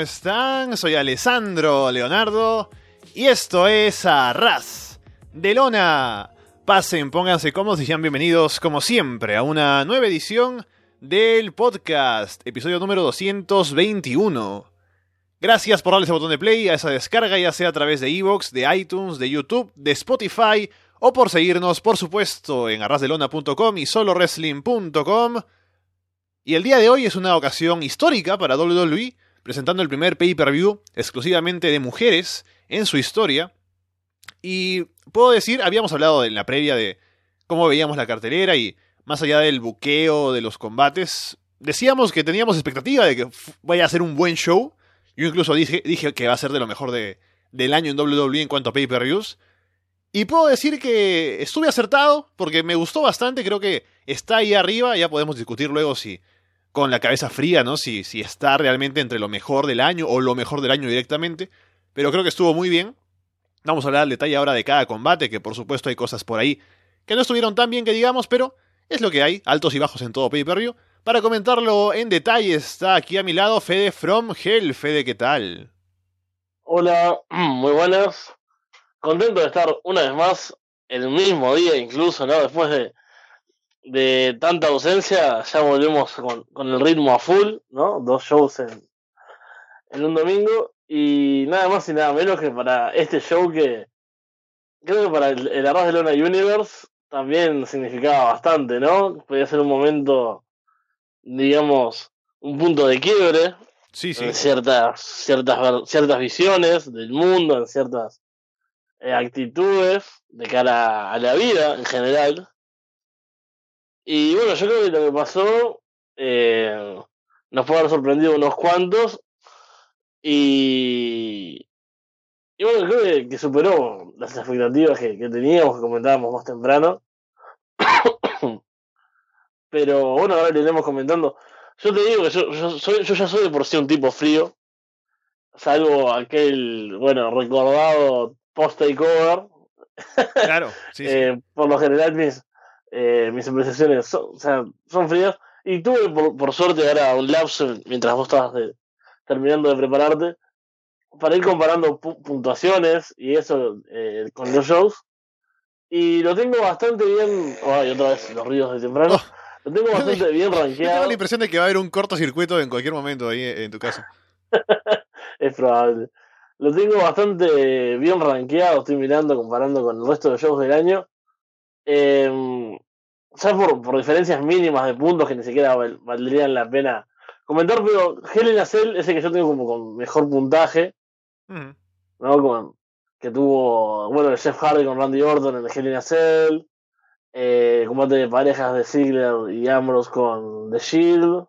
¿cómo están? Soy Alessandro Leonardo y esto es Arras de Lona. Pasen, pónganse cómodos y sean bienvenidos, como siempre, a una nueva edición del podcast, episodio número 221. Gracias por darle ese botón de play a esa descarga, ya sea a través de Evox, de iTunes, de YouTube, de Spotify o por seguirnos, por supuesto, en arrasdelona.com y solowrestling.com. Y el día de hoy es una ocasión histórica para WWE, presentando el primer pay-per-view exclusivamente de mujeres en su historia. Y puedo decir, habíamos hablado en la previa de cómo veíamos la cartelera y más allá del buqueo de los combates, decíamos que teníamos expectativa de que vaya a ser un buen show. Yo incluso dije, dije que va a ser de lo mejor de, del año en WWE en cuanto a pay-per-views. Y puedo decir que estuve acertado porque me gustó bastante, creo que está ahí arriba, ya podemos discutir luego si con la cabeza fría, ¿no? Si, si está realmente entre lo mejor del año o lo mejor del año directamente, pero creo que estuvo muy bien. Vamos a hablar al detalle ahora de cada combate, que por supuesto hay cosas por ahí que no estuvieron tan bien que digamos, pero es lo que hay, altos y bajos en todo pay-per-view. Para comentarlo en detalle está aquí a mi lado Fede from Hell. Fede, ¿qué tal? Hola, muy buenas contento de estar una vez más el mismo día incluso, ¿no? Después de, de tanta ausencia, ya volvemos con, con, el ritmo a full, ¿no? Dos shows en, en un domingo y nada más y nada menos que para este show que creo que para el, el Arroz de Luna Universe también significaba bastante, ¿no? Podía ser un momento, digamos, un punto de quiebre sí, sí. en ciertas, ciertas, ciertas visiones del mundo, en ciertas eh, actitudes de cara a la vida en general. Y bueno, yo creo que lo que pasó eh, nos puede haber sorprendido unos cuantos. Y, y bueno, creo que, que superó las expectativas que, que, teníamos, que comentábamos más temprano. Pero bueno, ahora le iremos comentando. Yo te digo que yo, yo, soy, yo ya soy de por sí un tipo frío. Salvo aquel, bueno, recordado post takeover. Claro, sí, sí. eh, por lo general mis, eh, mis apreciaciones son, o sea, son frías. Y tuve por, por, suerte ahora un lapso mientras vos estabas de, terminando de prepararte para ir comparando pu puntuaciones y eso eh, con los shows. Y lo tengo bastante bien. Ay, otra vez los ruidos de temprano. Oh. Lo tengo bastante bien rankeado. Tengo la impresión de que va a haber un cortocircuito en cualquier momento ahí en tu casa. es probable lo tengo bastante bien rankeado, estoy mirando, comparando con el resto de shows del año. Eh, ya por, por, diferencias mínimas de puntos que ni siquiera val, valdrían la pena comentar, pero Helen Acel es el que yo tengo como con mejor puntaje. ¿No? Con, que tuvo, bueno, el Jeff Hardy con Randy Orton en el Helen Acel. Eh, combate de parejas de Ziggler y Ambrose con The Shield.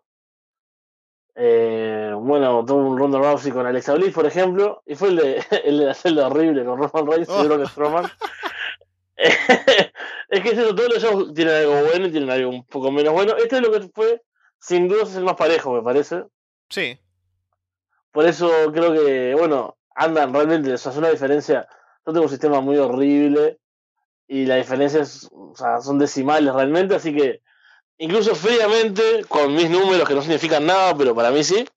Eh, bueno, tuvo un Ronda Rousey con Alexa Bliss, por ejemplo, y fue el de, el de la celda horrible con Roman Reigns y Braun Strowman. es que eso, todos los shows tienen algo bueno y tienen algo un poco menos bueno. Este es lo que fue, sin duda, es el más parejo, me parece. Sí. Por eso creo que, bueno, andan realmente, o sea, es una diferencia. Yo tengo un sistema muy horrible y la diferencia es, o sea, son decimales realmente, así que incluso fríamente, con mis números que no significan nada, pero para mí sí,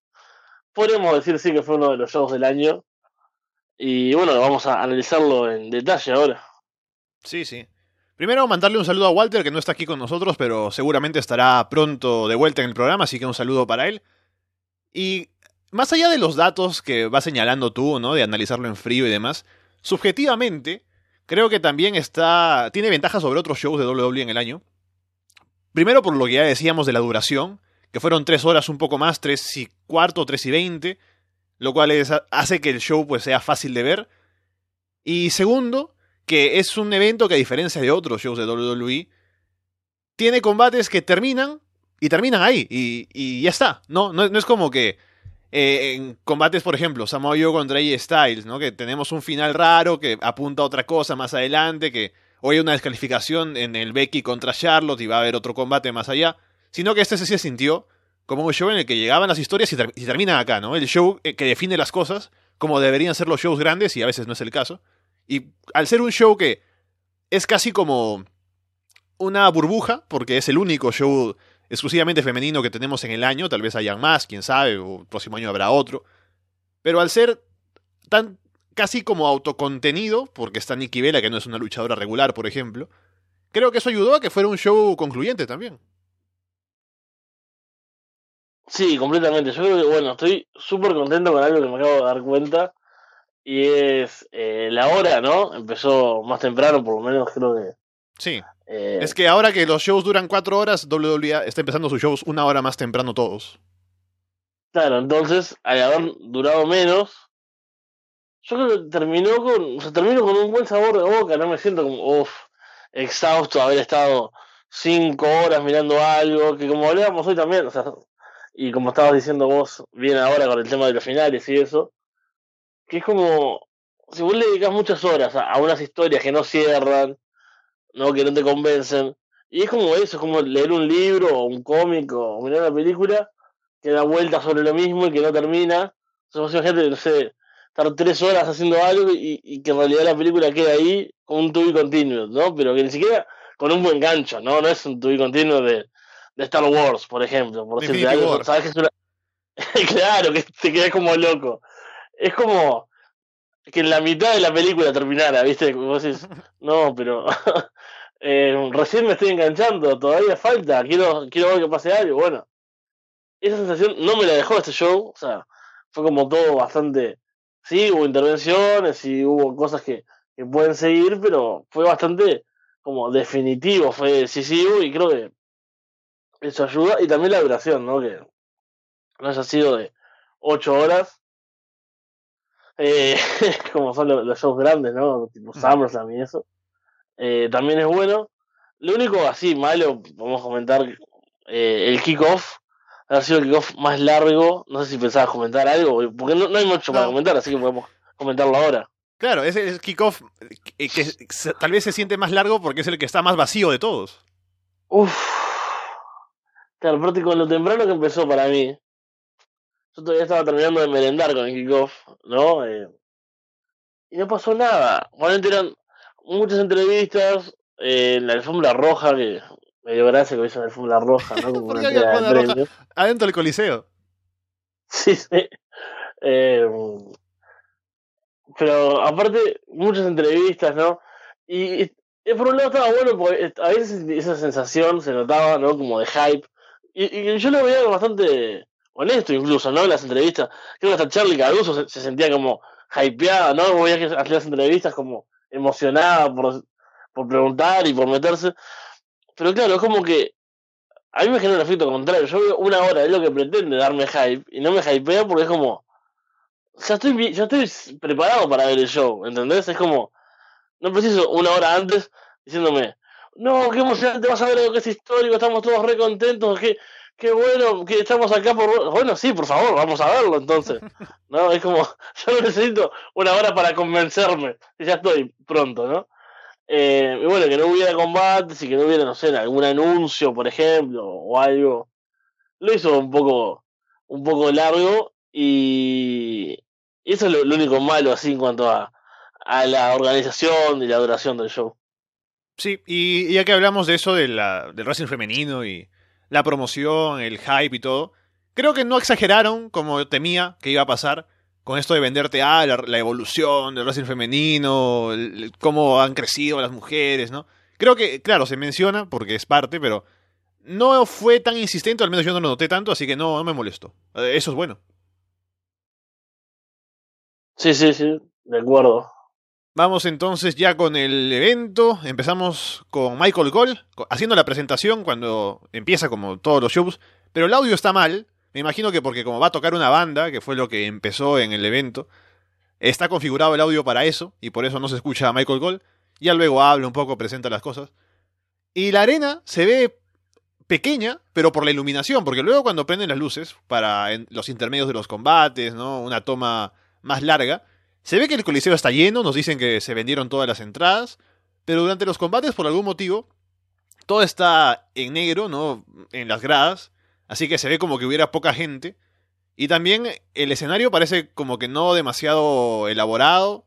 podemos decir sí que fue uno de los shows del año. Y bueno, vamos a analizarlo en detalle ahora. Sí, sí. Primero mandarle un saludo a Walter, que no está aquí con nosotros, pero seguramente estará pronto de vuelta en el programa, así que un saludo para él. Y más allá de los datos que vas señalando tú, ¿no? De analizarlo en frío y demás, subjetivamente, creo que también está. tiene ventajas sobre otros shows de WWE en el año. Primero por lo que ya decíamos de la duración, que fueron tres horas un poco más, tres y cuarto, tres y veinte, lo cual hace que el show pues sea fácil de ver. Y segundo, que es un evento que a diferencia de otros shows de WWE, tiene combates que terminan y terminan ahí y, y ya está. No, no, no es como que eh, en combates, por ejemplo, Samoa Joe contra AJ Styles, ¿no? que tenemos un final raro que apunta a otra cosa más adelante, que hoy hay una descalificación en el Becky contra Charlotte y va a haber otro combate más allá, sino que este se sintió como un show en el que llegaban las historias y, ter y terminan acá, ¿no? El show que define las cosas como deberían ser los shows grandes y a veces no es el caso. Y al ser un show que es casi como una burbuja, porque es el único show exclusivamente femenino que tenemos en el año, tal vez hayan más, quién sabe, o el próximo año habrá otro. Pero al ser tan casi como autocontenido, porque está Nikki Vela, que no es una luchadora regular, por ejemplo, creo que eso ayudó a que fuera un show concluyente también. Sí, completamente. Yo creo que, bueno, estoy súper contento con algo que me acabo de dar cuenta. Y es eh, la hora, ¿no? Empezó más temprano, por lo menos creo que. Sí. Eh, es que ahora que los shows duran cuatro horas, WWE está empezando sus shows una hora más temprano todos. Claro, entonces, al haber durado menos, yo creo que terminó con, o sea, termino con un buen sabor de boca, no me siento como, uff, exhausto haber estado cinco horas mirando algo, que como hablábamos hoy también, o sea, y como estabas diciendo vos bien ahora con el tema de los finales y eso, que es como, si vos le dedicas muchas horas a, unas historias que no cierran, no que no te convencen, y es como eso, es como leer un libro o un cómic o mirar una película que da vuelta sobre lo mismo y que no termina. Entonces, gente, no sé, estar tres horas haciendo algo y, que en realidad la película queda ahí con un tubi continuo, ¿no? Pero que ni siquiera con un buen gancho, ¿no? No es un tubi continuo de de Star Wars, por ejemplo. Por decirte algo, ¿sabes que es una... claro, que te quedas como loco. Es como que en la mitad de la película terminara, ¿viste? Vos decís, no, pero eh, recién me estoy enganchando, todavía falta, quiero, quiero ver que pase algo. Bueno, esa sensación no me la dejó este show, o sea, fue como todo bastante. Sí, hubo intervenciones y hubo cosas que, que pueden seguir, pero fue bastante como definitivo, fue decisivo y creo que eso ayuda. Y también la duración, ¿no? Que no haya sido de 8 horas. Eh, como son los, shows grandes, ¿no? Tipo SummerSlam y eso. Eh, también es bueno. Lo único así malo, vamos a comentar, eh, el kickoff. Ha sido el kickoff más largo. No sé si pensabas comentar algo, porque no, hay mucho para comentar, así que podemos comentarlo ahora. Claro, ese es kickoff que, que, tal vez se siente más largo porque es el que está más vacío de todos. Uf, Claro, aparte con lo temprano que empezó para mí. Yo todavía estaba terminando de merendar con el kickoff, ¿no? Eh, y no pasó nada. Realmente eran muchas entrevistas eh, en la alfombra roja, que me dio gracia que hizo la alfombra roja, ¿no? Como una roja adentro del coliseo. Sí, sí. Eh, pero aparte, muchas entrevistas, ¿no? Y, y por un lado estaba bueno porque a veces esa sensación se notaba, ¿no? Como de hype y, yo lo veía bastante honesto incluso, ¿no? En las entrevistas. Creo que hasta Charlie Caruso se, sentía como hypeada, ¿no? Veía que las entrevistas como emocionada por, por preguntar y por meterse. Pero claro, es como que a mí me genera un efecto contrario. Yo veo una hora, es lo que pretende darme hype, y no me hypea porque es como. Ya estoy, ya estoy preparado para ver el show, ¿entendés? Es como. No preciso una hora antes diciéndome, no, qué emocionante, vas a ver algo que es histórico, estamos todos re contentos, qué, qué bueno que estamos acá por... Bueno, sí, por favor, vamos a verlo entonces. ¿No? Es como, yo no necesito una hora para convencerme, y ya estoy pronto, ¿no? Eh, y bueno, que no hubiera combates y que no hubiera, no sé, algún anuncio, por ejemplo, o algo. Lo hizo un poco, un poco largo y, eso es lo, único malo así en cuanto a, a la organización y la duración del show. Sí, y ya que hablamos de eso de la, del wrestling femenino y la promoción, el hype y todo, creo que no exageraron como temía que iba a pasar con esto de venderte ah, la, evolución del wrestling femenino, cómo han crecido las mujeres, ¿no? Creo que, claro, se menciona porque es parte, pero no fue tan insistente, al menos yo no lo noté tanto, así que no, no me molestó. Eh, eso es bueno. Sí, sí, sí, de acuerdo. Vamos entonces ya con el evento. Empezamos con Michael Cole haciendo la presentación cuando empieza como todos los shows. Pero el audio está mal. Me imagino que porque como va a tocar una banda, que fue lo que empezó en el evento, está configurado el audio para eso y por eso no se escucha a Michael Cole. Ya luego habla un poco, presenta las cosas. Y la arena se ve pequeña, pero por la iluminación, porque luego cuando prenden las luces para los intermedios de los combates, ¿no? Una toma más larga, se ve que el coliseo está lleno, nos dicen que se vendieron todas las entradas, pero durante los combates, por algún motivo, todo está en negro, ¿no? En las gradas, así que se ve como que hubiera poca gente. Y también el escenario parece como que no demasiado elaborado.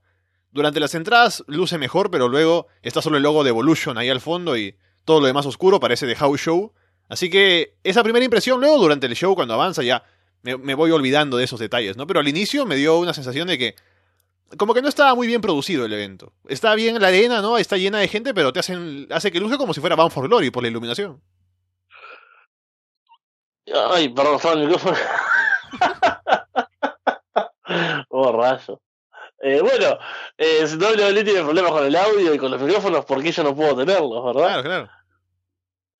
Durante las entradas luce mejor, pero luego está solo el logo de Evolution ahí al fondo y todo lo demás oscuro parece de House Show. Así que esa primera impresión, luego durante el show, cuando avanza ya me, me voy olvidando de esos detalles, ¿no? Pero al inicio me dio una sensación de que como que no estaba muy bien producido el evento. Está bien la arena, ¿no? Está llena de gente, pero te hacen hace que luzca como si fuera Bound for Glory por la iluminación. Ay, perdón, estaba el micrófono. oh, rayo. Eh, bueno, eh, WWE tiene problemas con el audio y con los micrófonos, ¿por qué yo no puedo tenerlos, verdad? Claro, claro.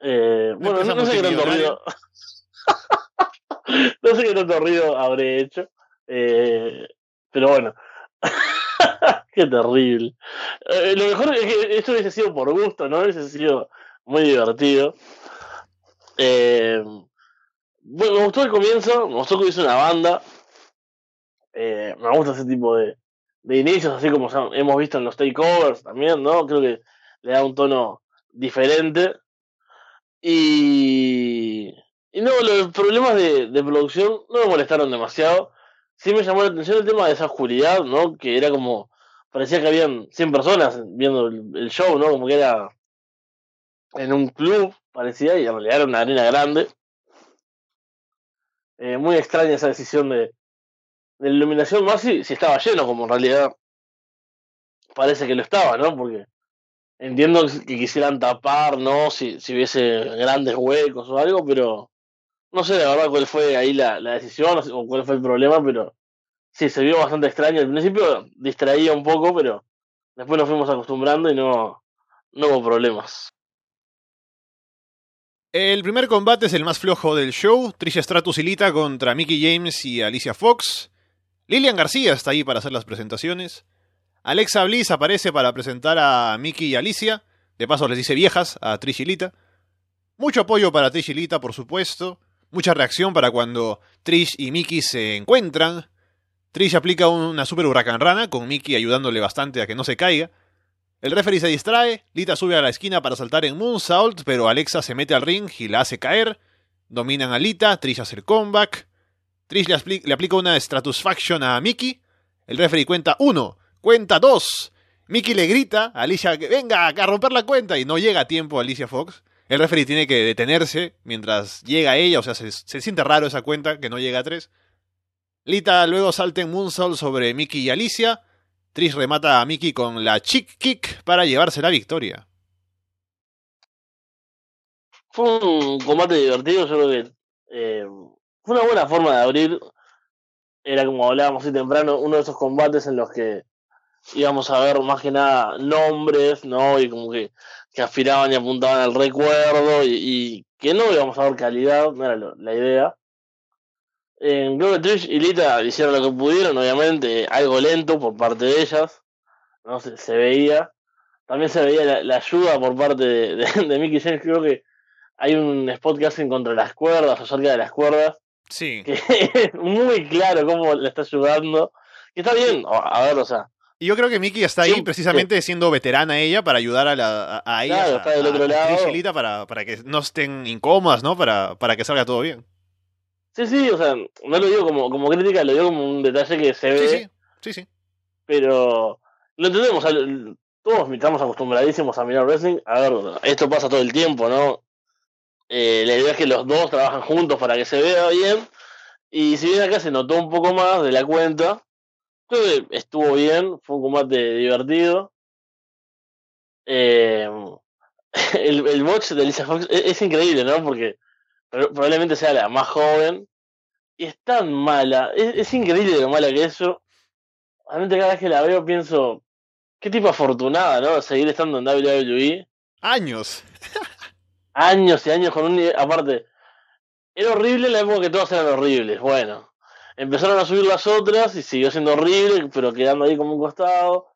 Eh, bueno, no, no sé qué tanto ruido. no sé qué tanto ruido habré hecho. Eh, pero bueno. qué terrible. Eh, lo mejor es que esto hubiese sido por gusto, ¿no? Hubiese sido muy divertido. Eh, bueno, me gustó el comienzo, me gustó que hubiese una banda. Eh, me gusta ese tipo de, de inicios, así como hemos visto en los takeovers también, ¿no? Creo que le da un tono diferente. Y, y no, los problemas de, de producción no me molestaron demasiado. Sí me llamó la atención el tema de esa oscuridad, ¿no? Que era como, parecía que habían 100 personas viendo el, show, ¿no? Como que era en un club, parecía, y en realidad era una arena grande. Eh, muy extraña esa decisión de, iluminación, más si, si estaba lleno, como en realidad parece que lo estaba, ¿no? Porque entiendo que quisieran tapar, ¿no? Si, si hubiese grandes huecos o algo, pero no sé la verdad cuál fue ahí la, la decisión o cuál fue el problema, pero sí, se vio bastante extraño. Al principio distraía un poco, pero después nos fuimos acostumbrando y no, no hubo problemas. El primer combate es el más flojo del show. Trisha Stratus y Lita contra Mickey James y Alicia Fox. Lilian García está ahí para hacer las presentaciones. Alexa Bliss aparece para presentar a Mickey y Alicia. De paso les dice viejas a Trish y Lita. Mucho apoyo para Trish y Lita, por supuesto. Mucha reacción para cuando Trish y Mickey se encuentran. Trish aplica una super huracán rana, con Mickey ayudándole bastante a que no se caiga. El referee se distrae, Lita sube a la esquina para saltar en Moonsault, pero Alexa se mete al ring y la hace caer. Dominan a Lita, Trish hace el comeback. Trish le, apli- le aplica una Stratusfaction a Mickey. El referee cuenta uno, cuenta dos. Mickey le grita a Alicia venga a romper la cuenta y no llega a tiempo Alicia Fox. El referee tiene que detenerse mientras llega ella, o sea, se, se siente raro esa cuenta que no llega a tres. Lita luego salta en Moonsault sobre Mickey y Alicia. Trish remata a Mickey con la chick kick para llevarse la victoria. Fue un combate divertido, yo creo que eh, fue una buena forma de abrir. Era como hablábamos así temprano, uno de esos combates en los que íbamos a ver más que nada nombres, ¿no? Y como que, que aspiraban y apuntaban al recuerdo y, y que no íbamos a ver calidad, no era lo- la idea. Eh, creo que Trish y Lita hicieron lo que pudieron, obviamente, algo lento por parte de ellas, ¿no? Se, se veía. También se veía la, la ayuda por parte de, de, de Mickey James, creo que hay un spot que hacen contra las cuerdas, o cerca de las cuerdas, Sí. que es muy claro cómo le está ayudando. Que está bien, a ver, o sea, Y yo creo que Mickey está ahí Sí, precisamente siendo veterana ella para ayudar a, la, a, a ellas, Claro, está del a- otro lado. Para, para que no estén incómodas, ¿no? Para, para que salga todo bien. sí, sí, o sea, no lo digo como, como crítica, lo digo como un detalle que se ve, Sí, sí, sí, sí. pero lo entendemos, o sea, todos estamos acostumbradísimos a mirar wrestling, a ver, esto pasa todo el tiempo, ¿no? Eh, la idea es que los dos trabajan juntos para que se vea bien, y si bien acá se notó un poco más de la cuenta, creo que estuvo bien, fue un combate divertido. Eh, el, el botch de Lisa Fox es, es increíble, ¿no? Porque pro- probablemente sea la más joven y es tan mala, es, es increíble lo mala que es yo. Realmente cada vez que la veo pienso, qué tipo afortunada, ¿no? Seguir estando en WWE Años. años y años con un aparte, era horrible en la época que todas eran horribles, bueno, empezaron a subir las otras y siguió siendo horrible, pero quedando ahí como un costado.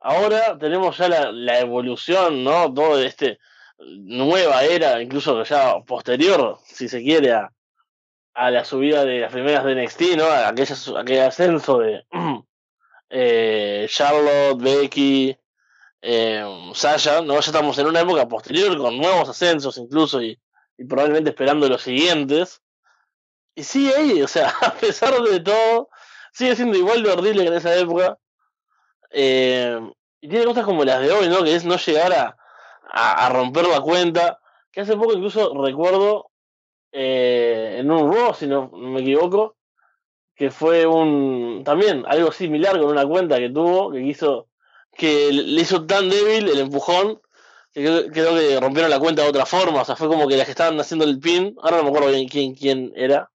Ahora tenemos ya la, la evolución, ¿no? Todo este nueva era, incluso ya posterior, si se quiere, a, la subida de las primeras de NXT, ¿no? A aquella, aquel ascenso de eh, Charlotte, Becky, eh, Sasha, ¿no? Ya estamos en una época posterior con nuevos ascensos incluso y probablemente esperando los siguientes. Y sigue ahí, o sea, a pesar de todo, sigue siendo igual de horrible que en esa época. Eh, y tiene cosas como las de hoy, ¿no? Que es no llegar a, a, romper la cuenta. Que hace poco incluso recuerdo eh, en un Raw, si no, no me equivoco, que fue un también algo similar con una cuenta que tuvo, que quiso, que le hizo tan débil el empujón que creo, que rompieron la cuenta de otra forma, o sea, fue como que las que estaban haciendo el pin, ahora no me acuerdo bien quién, quién era,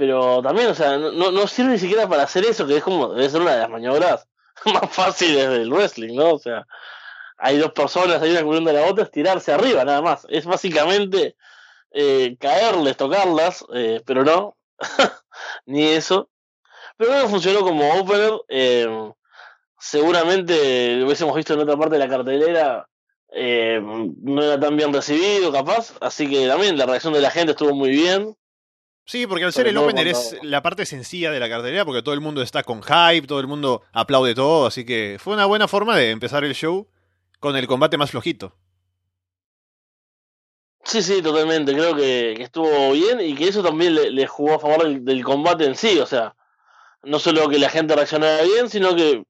pero también, o sea, no, no sirve ni siquiera para hacer eso, que es como, debe ser una de las maniobras más fáciles del wrestling, ¿no? O sea, hay dos personas, hay una cubriendo a la otra, es tirarse arriba nada más. Es básicamente eh, caerles, tocarlas, eh, pero no, ni eso. Pero no funcionó como opener. Eh, seguramente lo hubiésemos visto en otra parte de la cartelera. no era tan bien recibido, capaz. Así que también la reacción de la gente estuvo muy bien. Sí, porque al ser el opener es la parte sencilla de la cartelera, porque todo el mundo está con hype, todo el mundo aplaude todo, así que fue una buena forma de empezar el show con el combate más flojito. Sí, sí, totalmente. Creo que, estuvo bien y que eso también le, jugó a favor del, combate en sí. O sea, no solo que la gente reaccionara bien, sino que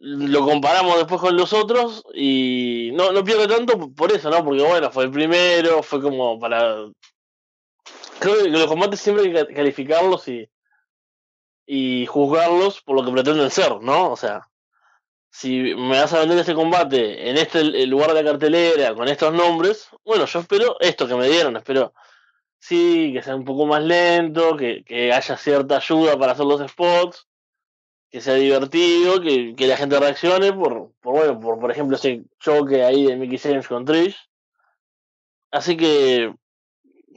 lo comparamos después con los otros y no, no pierde tanto por eso, ¿no? Porque bueno, fue el primero, fue como para... Creo que los combates siempre hay que calificarlos y, y juzgarlos por lo que pretenden ser, ¿no? O sea, si me vas a vender este combate en este lugar de la cartelera, con estos nombres, bueno, yo espero esto que me dieron, espero sí, que sea un poco más lento, que, haya cierta ayuda para hacer los spots, que sea divertido, que, la gente reaccione por, por bueno, por, por ejemplo ese choque ahí de Mickey James con Trish. Así que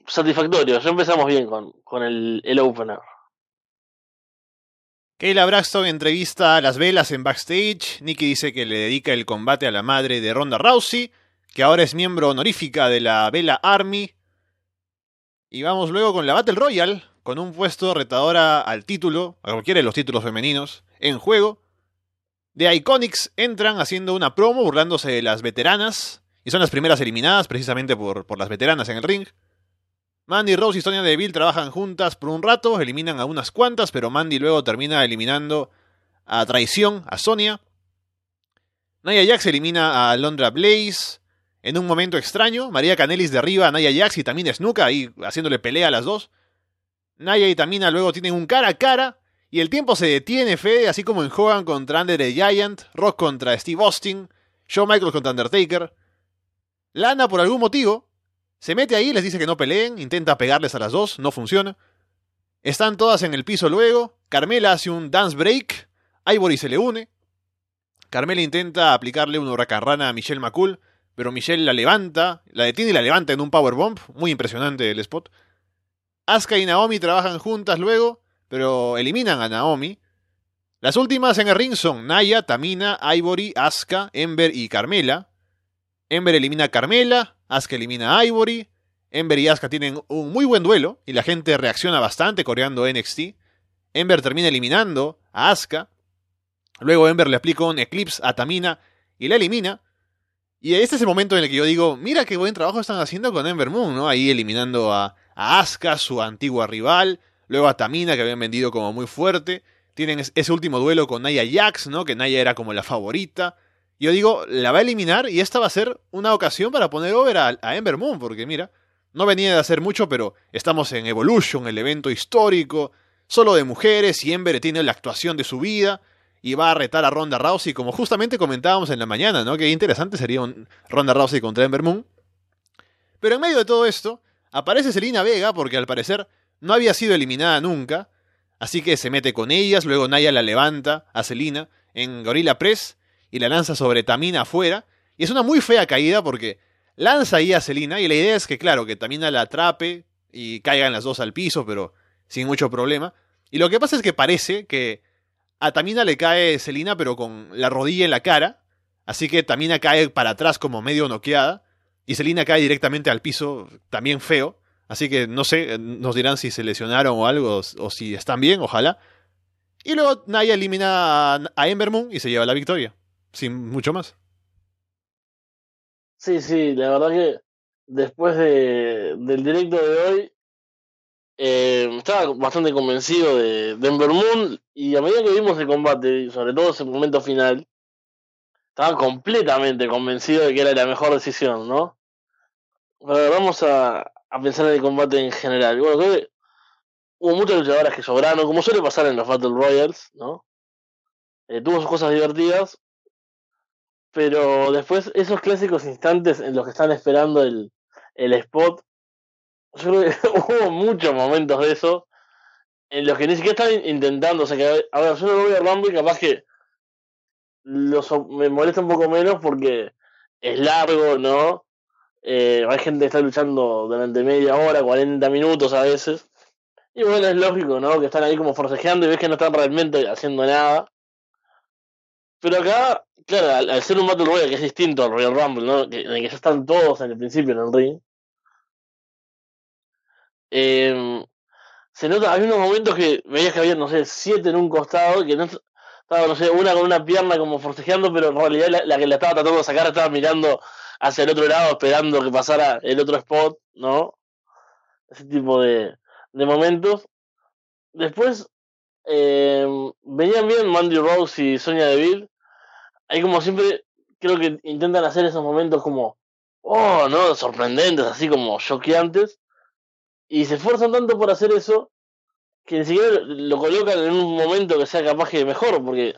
satisfactorio, ya empezamos bien con, con el, el opener. Kayla Braxton entrevista a las velas en backstage. Nikki dice que le dedica el combate a la madre de Ronda Rousey, que ahora es miembro honorífica de la Vela Army. Y vamos luego con la Battle Royale, con un puesto retadora al título, a cualquiera de los títulos femeninos, en juego. The Iconics entran haciendo una promo burlándose de las veteranas, y son las primeras eliminadas precisamente por, por las veteranas en el ring. Mandy Rose y Sonya Deville trabajan juntas por un rato, eliminan a unas cuantas, pero Mandy luego termina eliminando a traición a Sonia. Naya Jax elimina a Londra Blaze. En un momento extraño, María Canelis derriba a Naya Jax y también Snuka, ahí haciéndole pelea a las dos. Naya y Tamina luego tienen un cara a cara. Y el tiempo se detiene, Fede, así como en Hogan contra Under the Giant, Rock contra Steve Austin, Shawn Michaels contra Undertaker. Lana, por algún motivo, se mete ahí, les dice que no peleen, intenta pegarles a las dos, no funciona. Están todas en el piso luego. Carmela hace un dance break. Ivory se le une. Carmela intenta aplicarle un huracanrana a Michelle McCool, pero Michelle la levanta, la detiene y la levanta en un powerbomb. Muy impresionante el spot. Asuka y Naomi trabajan juntas luego, pero eliminan a Naomi. Las últimas en el ring son Naya, Tamina, Ivory, Asuka, Ember y Carmela. Ember elimina a Carmela, Asuka elimina a Ivory. Ember y Asuka tienen un muy buen duelo y la gente reacciona bastante coreando NXT. Ember termina eliminando a Asuka. Luego Ember le aplica un Eclipse a Tamina y la elimina. Y este es el momento en el que yo digo, mira qué buen trabajo están haciendo con Ember Moon, ¿no? Ahí eliminando a, a Asuka, su antigua rival. Luego a Tamina, que habían vendido como muy fuerte. Tienen ese último duelo con Naya Jax, ¿no? Que Naya era como la favorita. Yo digo, la va a eliminar y esta va a ser una ocasión para poner over a, Ember Moon, porque mira, no venía de hacer mucho, pero estamos en Evolution, el evento histórico, solo de mujeres, y Ember tiene la actuación de su vida, y va a retar a Ronda Rousey, como justamente comentábamos en la mañana, ¿no? Que interesante sería un Ronda Rousey contra Ember Moon. Pero en medio de todo esto, aparece Selina Vega, porque al parecer no había sido eliminada nunca, así que se mete con ellas, luego Naya la levanta a Selina en Gorilla Press, y la lanza sobre Tamina afuera. Y es una muy fea caída porque lanza ahí a Selina y la idea es que, claro, que Tamina la atrape y caigan las dos al piso, pero sin mucho problema. Y lo que pasa es que parece que a Tamina le cae Selina, pero con la rodilla en la cara. Así que Tamina cae para atrás como medio noqueada. Y Selina cae directamente al piso, también feo. Así que no sé, nos dirán si se lesionaron o algo, o, si están bien, ojalá. Y luego Naya elimina a, Ember Moon y se lleva la victoria sin mucho más. Sí, sí, la verdad que después de, del directo de hoy eh, estaba bastante convencido de Denver Moon y a medida que vimos el combate, sobre todo ese momento final, estaba completamente convencido de que era la mejor decisión, ¿no? Pero vamos a, a pensar en el combate en general. Bueno, creo que hubo muchas luchadoras que sobraron, como suele pasar en los Battle Royals, ¿no? Eh, tuvo sus cosas divertidas, pero después esos clásicos instantes en los que están esperando el, el spot, yo creo que hubo muchos momentos de eso en los que ni siquiera están intentando, o sea que a ver, yo no voy a Rumble capaz que los, me molesta un poco menos porque es largo, ¿no? Eh, hay gente que está luchando durante media hora, 40 minutos a veces. Y bueno, es lógico, ¿no? Que están ahí como forcejeando y ves que no están realmente haciendo nada. Pero acá, claro, al, ser un Battle Royale que es distinto al Royal Rumble, ¿no? En el que ya están todos en el principio en el ring. Eh, se nota, hay unos momentos que veías que había, no sé, siete en un costado, que no estaba, no sé, una con una pierna como forcejeando, pero en realidad la, que la estaba tratando de sacar estaba mirando hacia el otro lado, esperando que pasara el otro spot, ¿no? Ese tipo de, de momentos. Después, eh, venían bien Mandy Rose y Sonia Deville. Ahí como siempre, creo que intentan hacer esos momentos como, oh, ¿no? Sorprendentes, así como choqueantes. Y se esfuerzan tanto por hacer eso que ni siquiera lo colocan en un momento que sea capaz que mejor, porque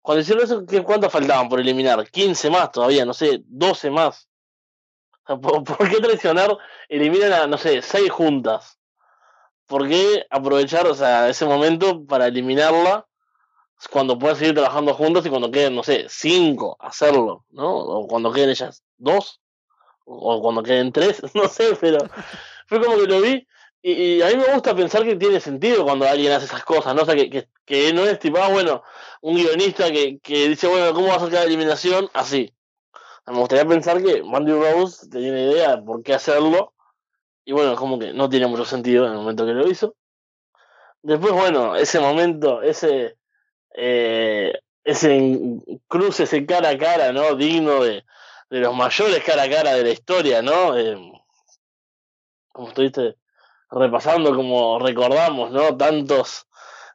cuando hicieron eso, ¿qué, ¿cuántos faltaban por eliminar? 15 más todavía, no sé, 12 más. ¿por, qué traicionar? Eliminan a, no sé, 6 juntas. ¿Por qué aprovechar o sea, ese momento para eliminarla cuando puedan seguir trabajando juntos y cuando queden, no sé, 5 hacerlo, ¿no? O cuando queden ellas 2, o cuando queden 3, no sé, pero fue como que lo vi y, a mí me gusta pensar que tiene sentido cuando alguien hace esas cosas, ¿no? O sea, que, que, no es tipo, ah, bueno, un guionista que, que dice, bueno, ¿cómo va a sacar la eliminación? Así. Me gustaría pensar que Mandy Rose tenía una idea de por qué hacerlo. Y bueno, como que no tiene mucho sentido en el momento que lo hizo. Después, bueno, ese momento, ese, eh, ese cruce, ese cara a cara, ¿no? Digno de, de los mayores cara a cara de la historia, ¿no? Eh, como estuviste repasando, como recordamos, ¿no? Tantos,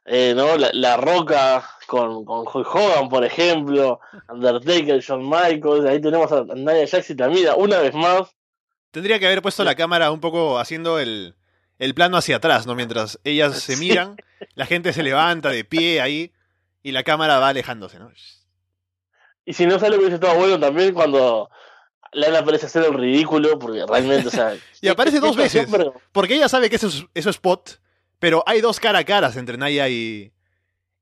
eh, ¿no? La, Roca con, con Hogan, por ejemplo, Undertaker, Shawn Michaels, ahí tenemos a Nia Jax y Tamira, una vez más. Tendría que haber puesto la cámara un poco haciendo el, el plano hacia atrás, ¿no? Mientras ellas se miran, la gente se levanta de pie ahí y la cámara va alejándose, ¿no? Y si no sale, hubiese estado bueno también cuando Lana parece hacer el ridículo, porque realmente, o sea. y aparece dos veces. Porque ella sabe que eso es, eso spot, pero hay dos cara a caras entre Naya y.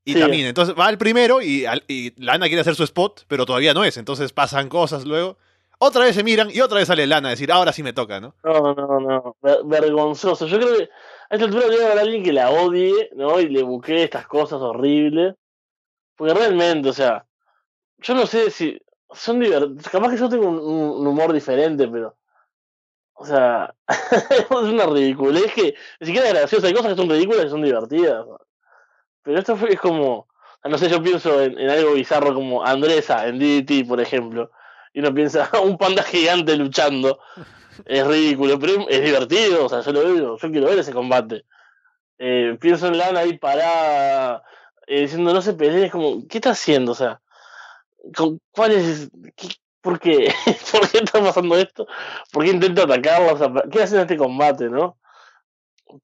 Y también. Entonces va el primero y, y Lana quiere hacer su spot, pero todavía no es. Entonces pasan cosas luego. Otra vez se miran y otra vez sale Lana a decir, ahora sí me toca, ¿no? No, no, no. Vergonzoso. Yo creo que a esta altura debe haber alguien que la odie, ¿no? Y le busque estas cosas horribles. Porque realmente, o sea, yo no sé si son divertidos. Capaz que yo tengo un, humor diferente, pero. O sea, es una ridiculez que ni siquiera es graciosa. Hay cosas que son ridículas y son divertidas. Pero esto fue, es como. No sé, yo pienso en, algo bizarro como Andresa en DDT, por ejemplo. Y uno piensa, un panda gigante luchando. Es ridículo, pero es divertido. O sea, yo lo veo, yo quiero ver ese combate. Eh, pienso en Lana ahí parada, eh, diciendo no se peleen, es como, ¿qué está haciendo? O sea, ¿Cuál es? ¿Por qué? ¿Por qué está pasando esto? ¿Por qué intenta atacarlos? ¿Qué hacen en este combate, no?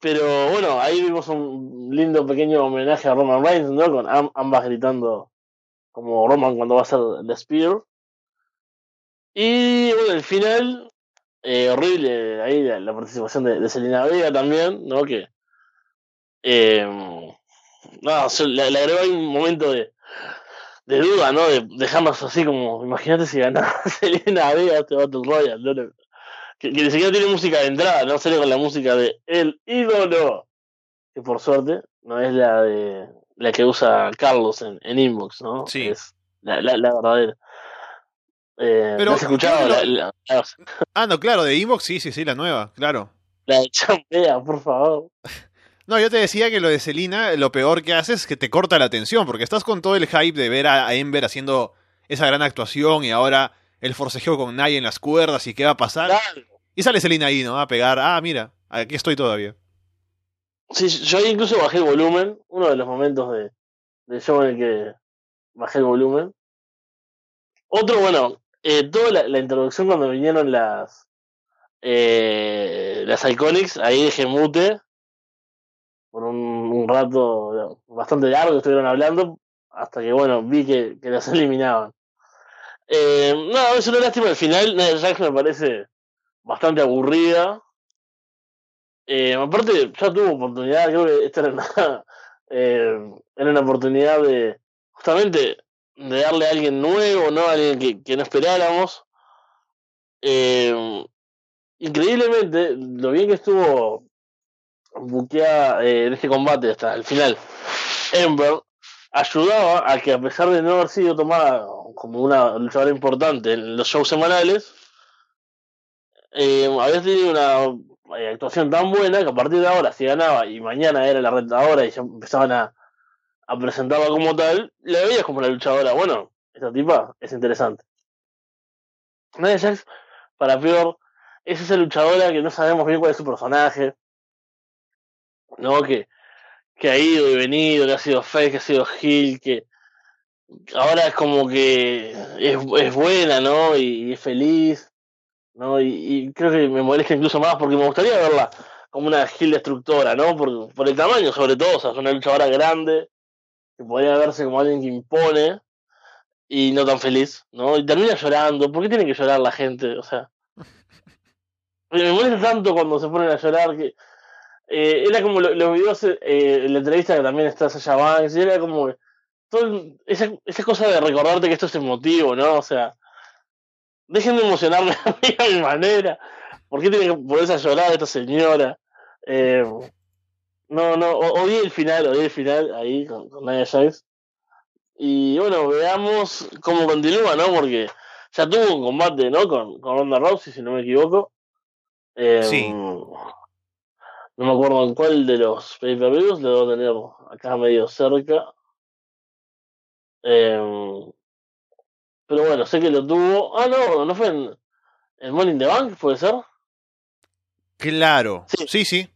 Pero bueno, ahí vimos un lindo pequeño homenaje a Roman Reigns, ¿no? Con ambas gritando como Roman cuando va a hacer The Spear. Y bueno, el final, eh, horrible, ahí la, participación de, de, Selena Vega también, ¿no? Que. Eh, no, le, le agregó ahí un momento de, de duda, ¿no? De dejarnos así como, imagínate si ganaba Selena Vega este Battle Royale, ¿no? que, ni siquiera tiene música de entrada, no sale con la música de El ídolo, que por suerte no es la de la que usa Carlos en, en Inbox, ¿no? Sí. Es la, la, verdadera. Eh, Pero, has escuchado? La, ah, no, claro, de Inbox sí, sí, sí, la nueva, claro. La de Champea, por favor. No, yo te decía que lo de Selina, lo peor que hace es que te corta la atención, porque estás con todo el hype de ver a Ember haciendo esa gran actuación y ahora el forcejeo con Naya en las cuerdas y qué va a pasar. Y sale Selina ahí, ¿no? A pegar, ah, mira, aquí estoy todavía. Sí, yo incluso bajé el volumen, uno de los momentos de, de show en el que bajé el volumen. Otro, bueno, eh, toda la, introducción cuando vinieron las eh, las Iconics, ahí dejé mute por un, rato bastante largo estuvieron hablando, hasta que, bueno, vi que, que los eliminaban. Eh, no, es una lástima al final. Nia Jax me parece bastante aburrida. Eh, aparte, ya tuvo oportunidad, creo que esta era una, eh, era una oportunidad de justamente de darle a alguien nuevo, ¿no? A alguien que, que no esperáramos. Eh, increíblemente, lo bien que estuvo buqueada eh, en este combate hasta el final, Ember ayudaba a que a pesar de no haber sido tomada como una luchadora importante en los shows semanales, eh, había tenido una eh, actuación tan buena que a partir de ahora, si ganaba y mañana era la retadora y ya empezaban a, a presentarla como tal, la veías como la luchadora. Bueno, esta tipa es interesante. Nadia Jax, para peor, es esa luchadora que no sabemos bien cuál es su personaje. ¿No? Que, que ha ido y venido, que ha sido fake, que ha sido heel, que ahora es como que es, es buena, ¿no? Y, es feliz, ¿no? Y, creo que me molesta incluso más porque me gustaría verla como una heel destructora, ¿no? Por, por el tamaño, sobre todo, o sea, es una luchadora grande, que podría verse como alguien que impone y no tan feliz, ¿no? Y termina llorando. ¿Por qué tiene que llorar la gente? O sea, me molesta tanto cuando se ponen a llorar que eh, era como los lo videos eh, en la entrevista que también está Sasha Banks, y era como todo, esa, esa cosa de recordarte que esto es emotivo, ¿no? O sea, dejen de emocionarme a mí a mi manera. ¿Por qué tiene que ponerse a llorar esta señora? Eh, no, no, odié el final, odié el final ahí con, con Nia Jax. Y bueno, veamos cómo continúa, ¿no? Porque ya tuvo un combate, ¿no? Con, con Ronda Rousey, si no me equivoco. Eh, sí. No me acuerdo en cuál de los pay-per-views, lo debo tener acá medio cerca. Eh, pero bueno, sé que lo tuvo. Ah, no, no fue en, en Money in the Bank, ¿puede ser? Claro, sí, sí. sí.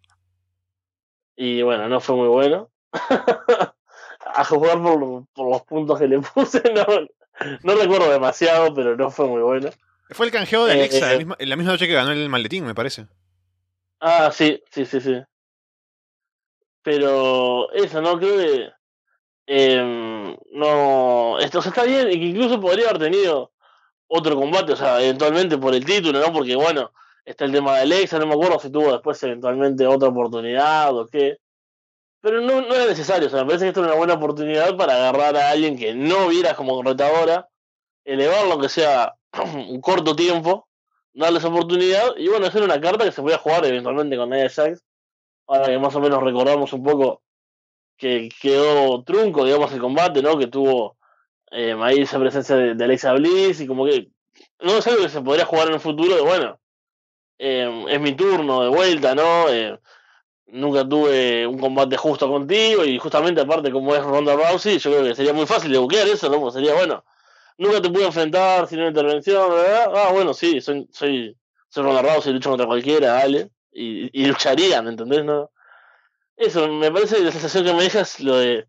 Y bueno, no fue muy bueno. a jugar por, por, los puntos que le puse, no, no recuerdo demasiado, pero no fue muy bueno. Fue el canjeo de Alexa, eh, la, misma, la misma noche que ganó el maletín, me parece. Ah, sí, sí, sí, sí. Pero eso, ¿no? Creo que eh, no, esto está bien y que incluso podría haber tenido otro combate, o sea, eventualmente por el título, ¿no? Porque bueno, está el tema de Alexa, no me acuerdo si tuvo después eventualmente otra oportunidad o qué. Pero no, no era necesario, o sea, me parece que esto era una buena oportunidad para agarrar a alguien que no viera como retadora, elevarlo que sea un corto tiempo, darle esa oportunidad y bueno, hacer una carta que se podía jugar eventualmente con Nia Jax. Ahora que más o menos recordamos un poco que quedó trunco, digamos, el combate, ¿no? Que tuvo eh, ahí esa presencia de, Alexa Bliss y como que no es algo que se podría jugar en el futuro, de bueno, eh, es mi turno de vuelta, ¿no? Eh, nunca tuve un combate justo contigo y justamente aparte como es Ronda Rousey, yo creo que sería muy fácil de buquear eso, ¿no? Sería, bueno, nunca te pude enfrentar sin una intervención, ¿verdad? Ah, bueno, sí, soy, soy, soy Ronda Rousey, lucho contra cualquiera, dale, y, y lucharían, ¿entendés? No? Eso, me parece la sensación que me deja es lo de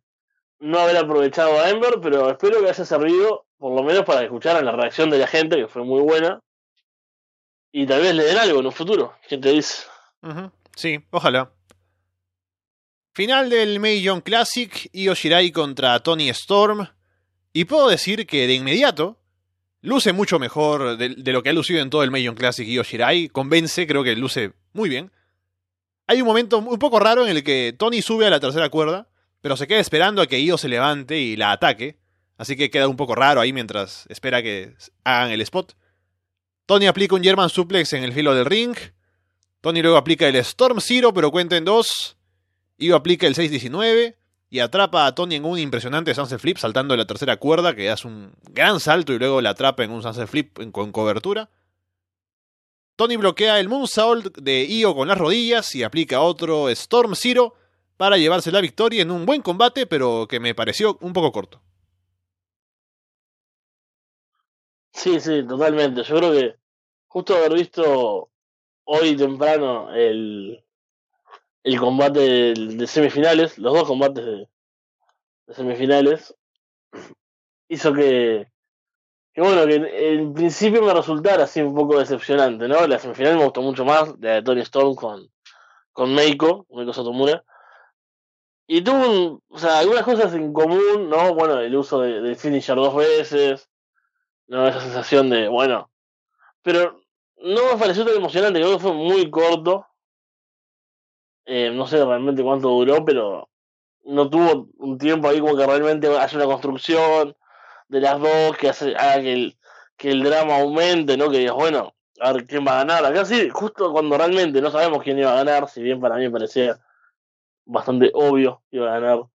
no haber aprovechado a Ember, pero espero que haya servido, por lo menos para escuchar la reacción de la gente, que fue muy buena, y tal vez le den algo en un futuro, ¿quién te dice? Sí, ojalá. Final del Meijong Classic, Io Shirai contra Tony Storm. Y puedo decir que de inmediato luce mucho mejor de, lo que ha lucido en todo el Meijong Classic Io Shirai. Convence, creo que luce muy bien. Hay un momento un poco raro en el que Tony sube a la tercera cuerda, pero se queda esperando a que Io se levante y la ataque. Así que queda un poco raro ahí mientras espera que hagan el spot. Tony aplica un German suplex en el filo del ring. Tony luego aplica el Storm Zero, pero cuenta en dos. Io aplica el 619 y atrapa a Tony en un impresionante sunset flip saltando de la tercera cuerda que hace un gran salto y luego la atrapa en un sunset flip con cobertura. Tony bloquea el moonsault de Io con las rodillas y aplica otro Storm Zero para llevarse la victoria en un buen combate pero que me pareció un poco corto. Sí, sí, totalmente. Yo creo que justo haber visto hoy temprano el, el combate de, semifinales, los dos combates de, semifinales, hizo que, que bueno, que en, principio me resultara así un poco decepcionante, ¿no? La semifinal me gustó mucho más, la de Tony Storm con, con Meiko, Meiko Satomura, Y tuvo, o sea, algunas cosas en común, ¿no? Bueno, el uso de finisher dos veces, ¿no? Esa sensación de, bueno. Pero no me pareció tan emocionante, creo que fue muy corto. Eh, no sé realmente cuánto duró, pero no tuvo un tiempo ahí como que realmente haya una construcción de las dos que hace, haga que el, que el drama aumente, ¿no? Que digas, bueno, a ver quién va a ganar. Acá sí, justo cuando realmente no sabemos quién iba a ganar, si bien para mí parecía bastante obvio que iba a ganar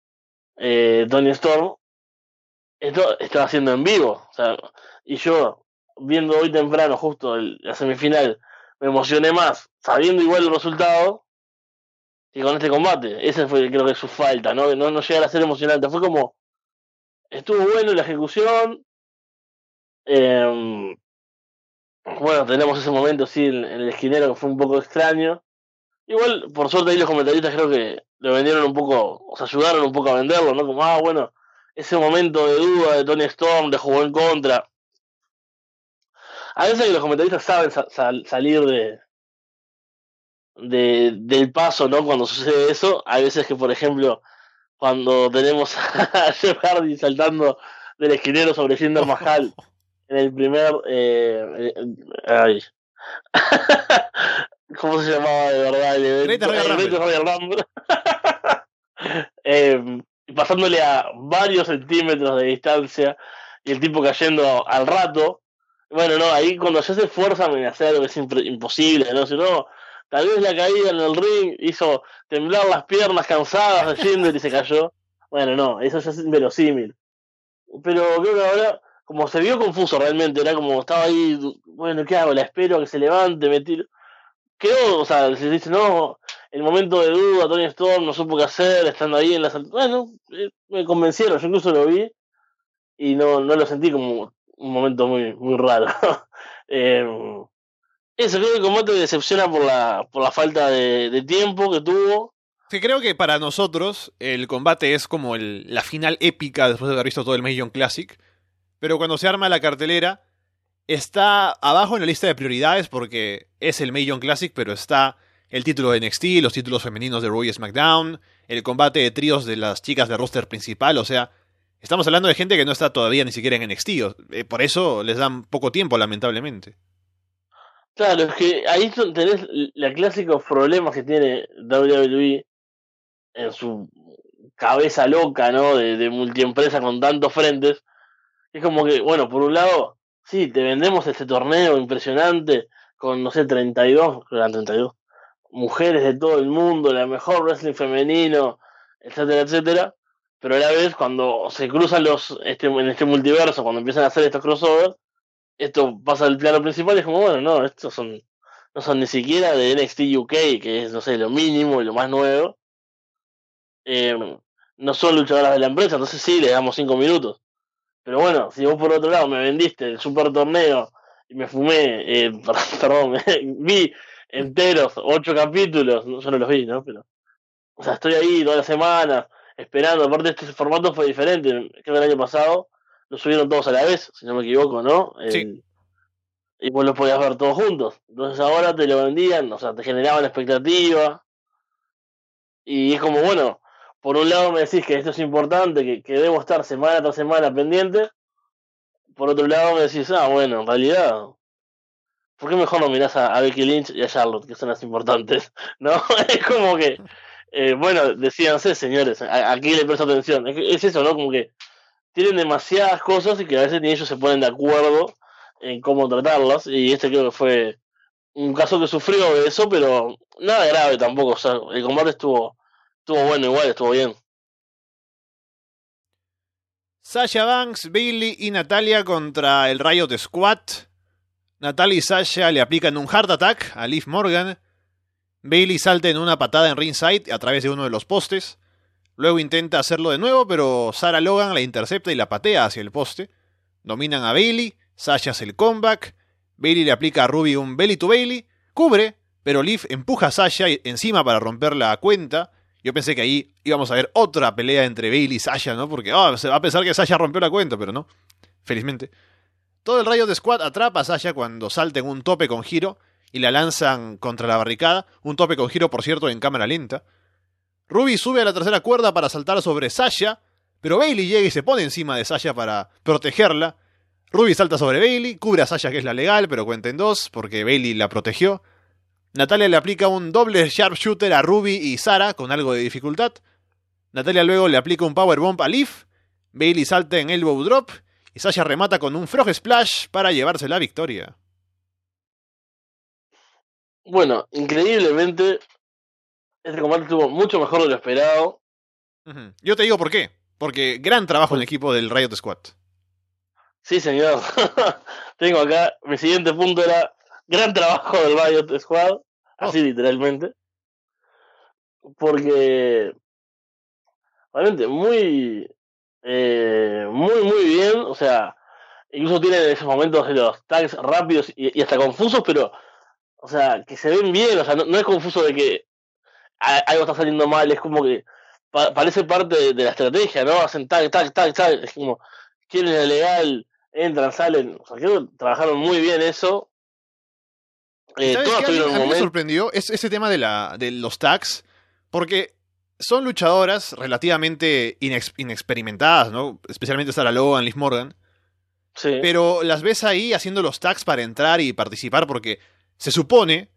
eh, Tony Storm, esto estaba haciendo en vivo. O sea, y yo, viendo hoy temprano justo el, la semifinal, me emocioné más sabiendo igual el resultado que con este combate. Esa fue creo que su falta, ¿no? No, no llegar a ser emocionante. Fue como, estuvo bueno la ejecución. Eh, bueno, tenemos ese momento, sí, en, el esquinero que fue un poco extraño. Igual, por suerte, ahí los comentaristas creo que lo vendieron un poco, o sea, ayudaron un poco a venderlo, ¿no? Como, ah, bueno, ese momento de duda de Tony Storm, de jugó en contra. A veces los comentaristas saben sa sal salir de, de, del paso, ¿no? Cuando sucede eso. Hay veces que, por ejemplo, cuando tenemos a Jeff Hardy saltando del esquinero sobre Jinder Mahal en el primer. Eh, ay. ¿Cómo se llamaba de verdad el evento? Eh, pasándole a varios centímetros de distancia y el tipo cayendo al rato. Bueno, no, ahí cuando ya se esfuerzan en hacer algo que es imposible, ¿no? Si no, tal vez la caída en el ring hizo temblar las piernas cansadas de Jinder y se cayó. Bueno, no, eso ya es inverosímil. Pero creo que ahora, como se vio confuso realmente, era como estaba ahí, bueno, ¿qué hago? La espero a que se levante, me tiro. Quedó, o sea, se dice, no, el momento de duda, Tony Storm no supo qué hacer, estando ahí en la Bueno, me convencieron, yo incluso lo vi y no, no lo sentí como un momento muy, muy raro. eh, eso, creo que el combate decepciona por la, por la falta de, tiempo que tuvo. Creo que para nosotros el combate es como el, la final épica después de haber visto todo el Million Classic. Pero cuando se arma la cartelera, está abajo en la lista de prioridades porque es el Million Classic, pero está el título de NXT, los títulos femeninos de Raw y SmackDown, el combate de tríos de las chicas de roster principal, o sea, estamos hablando de gente que no está todavía ni siquiera en NXT, por eso les dan poco tiempo, lamentablemente. Claro, es que ahí tenés los clásicos problemas que tiene WWE en su cabeza loca, ¿no? De, de multiempresa con tantos frentes. Es como que, bueno, por un lado, sí, te vendemos este torneo impresionante con, no sé, 32, 32 mujeres de todo el mundo, la mejor wrestling femenino, etcétera, etcétera. Pero a la vez, cuando se cruzan los este, en este multiverso, cuando empiezan a hacer estos crossovers, esto pasa al plano principal y es como, bueno, no, estos son, no son ni siquiera de NXT UK, que es, no sé, lo mínimo y lo más nuevo. Eh, no son luchadoras de la empresa, entonces sí, le damos cinco minutos. Pero bueno, si vos por otro lado me vendiste el super torneo y me fumé, eh, perdón, vi enteros, ocho capítulos, no, yo no los vi, ¿no? Pero, o sea, estoy ahí toda la semana esperando. Aparte, este formato fue diferente. Creo que el año pasado lo subieron todos a la vez, si no me equivoco, ¿no? El, sí. Y vos los podías ver todos juntos. Entonces ahora te lo vendían, o sea, te generaban expectativa. Y es como, bueno, por un lado me decís que esto es importante, que, que debo estar semana tras semana pendiente. Por otro lado me decís, ah, bueno, en realidad ¿por qué mejor no mirás a, a, Becky Lynch y a Charlotte, que son las importantes? ¿No? es como que, eh, bueno, decíanse, señores, aquí le presto atención. Es, es, eso, ¿no? Como que tienen demasiadas cosas y que a veces ni ellos se ponen de acuerdo en cómo tratarlas. Y este creo que fue un caso que sufrió de eso, pero nada grave tampoco. O sea, el combate estuvo, estuvo bueno igual, estuvo bien. Sasha Banks, Bailey y Natalia contra el Riot Squad. Natalia y Sasha le aplican un Heart Attack a Liv Morgan. Bailey salta en una patada en ringside a través de uno de los postes. Luego intenta hacerlo de nuevo, pero Sarah Logan la intercepta y la patea hacia el poste. Dominan a Bailey, Sasha hace el comeback. Bailey le aplica a Ruby un belly to Bailey, cubre, pero Liv empuja a Sasha encima para romper la cuenta. Yo pensé que ahí íbamos a ver otra pelea entre Bailey y Sasha, ¿no? Porque oh, se va a pensar que Sasha rompió la cuenta, pero no. Felizmente. Todo el rayo de Squad atrapa a Sasha cuando salta en un tope con giro y la lanzan contra la barricada. Un tope con giro, por cierto, en cámara lenta. Ruby sube a la tercera cuerda para saltar sobre Sasha, pero Bailey llega y se pone encima de Sasha para protegerla. Ruby salta sobre Bailey, cubre a Sasha que es la legal, pero cuenta en dos porque Bailey la protegió. Natalia le aplica un doble sharpshooter a Ruby y Sara con algo de dificultad. Natalia luego le aplica un powerbomb a Leaf. Bailey salta en elbow drop y Sasha remata con un frog splash para llevarse la victoria. Bueno, increíblemente, este combate estuvo mucho mejor de lo esperado. Yo te digo por qué. Porque gran trabajo en el equipo del Riot Squad. Sí, señor. Tengo acá, mi siguiente punto era gran trabajo del Riot Squad, así literalmente. Porque realmente muy, eh, muy, muy bien. O sea, incluso tienen esos momentos de los tags rápidos y, y hasta confusos, pero, o sea, que se ven bien. O sea, no, no es confuso de que algo está saliendo mal, es como que pa- parece parte de, de la estrategia, ¿no? Hacen tag, tag, tag, tag. Es como, quieren el legal, entran, salen. O sea, creo que trabajaron muy bien eso. Eh, ¿Sabes todas qué? A mí, a mí me sorprendió es, ese tema de, la, de los tags, porque son luchadoras relativamente inex- inexperimentadas, ¿no? Especialmente Sarah Logan, Liz Morgan. Sí. Pero las ves ahí haciendo los tags para entrar y participar porque se supone,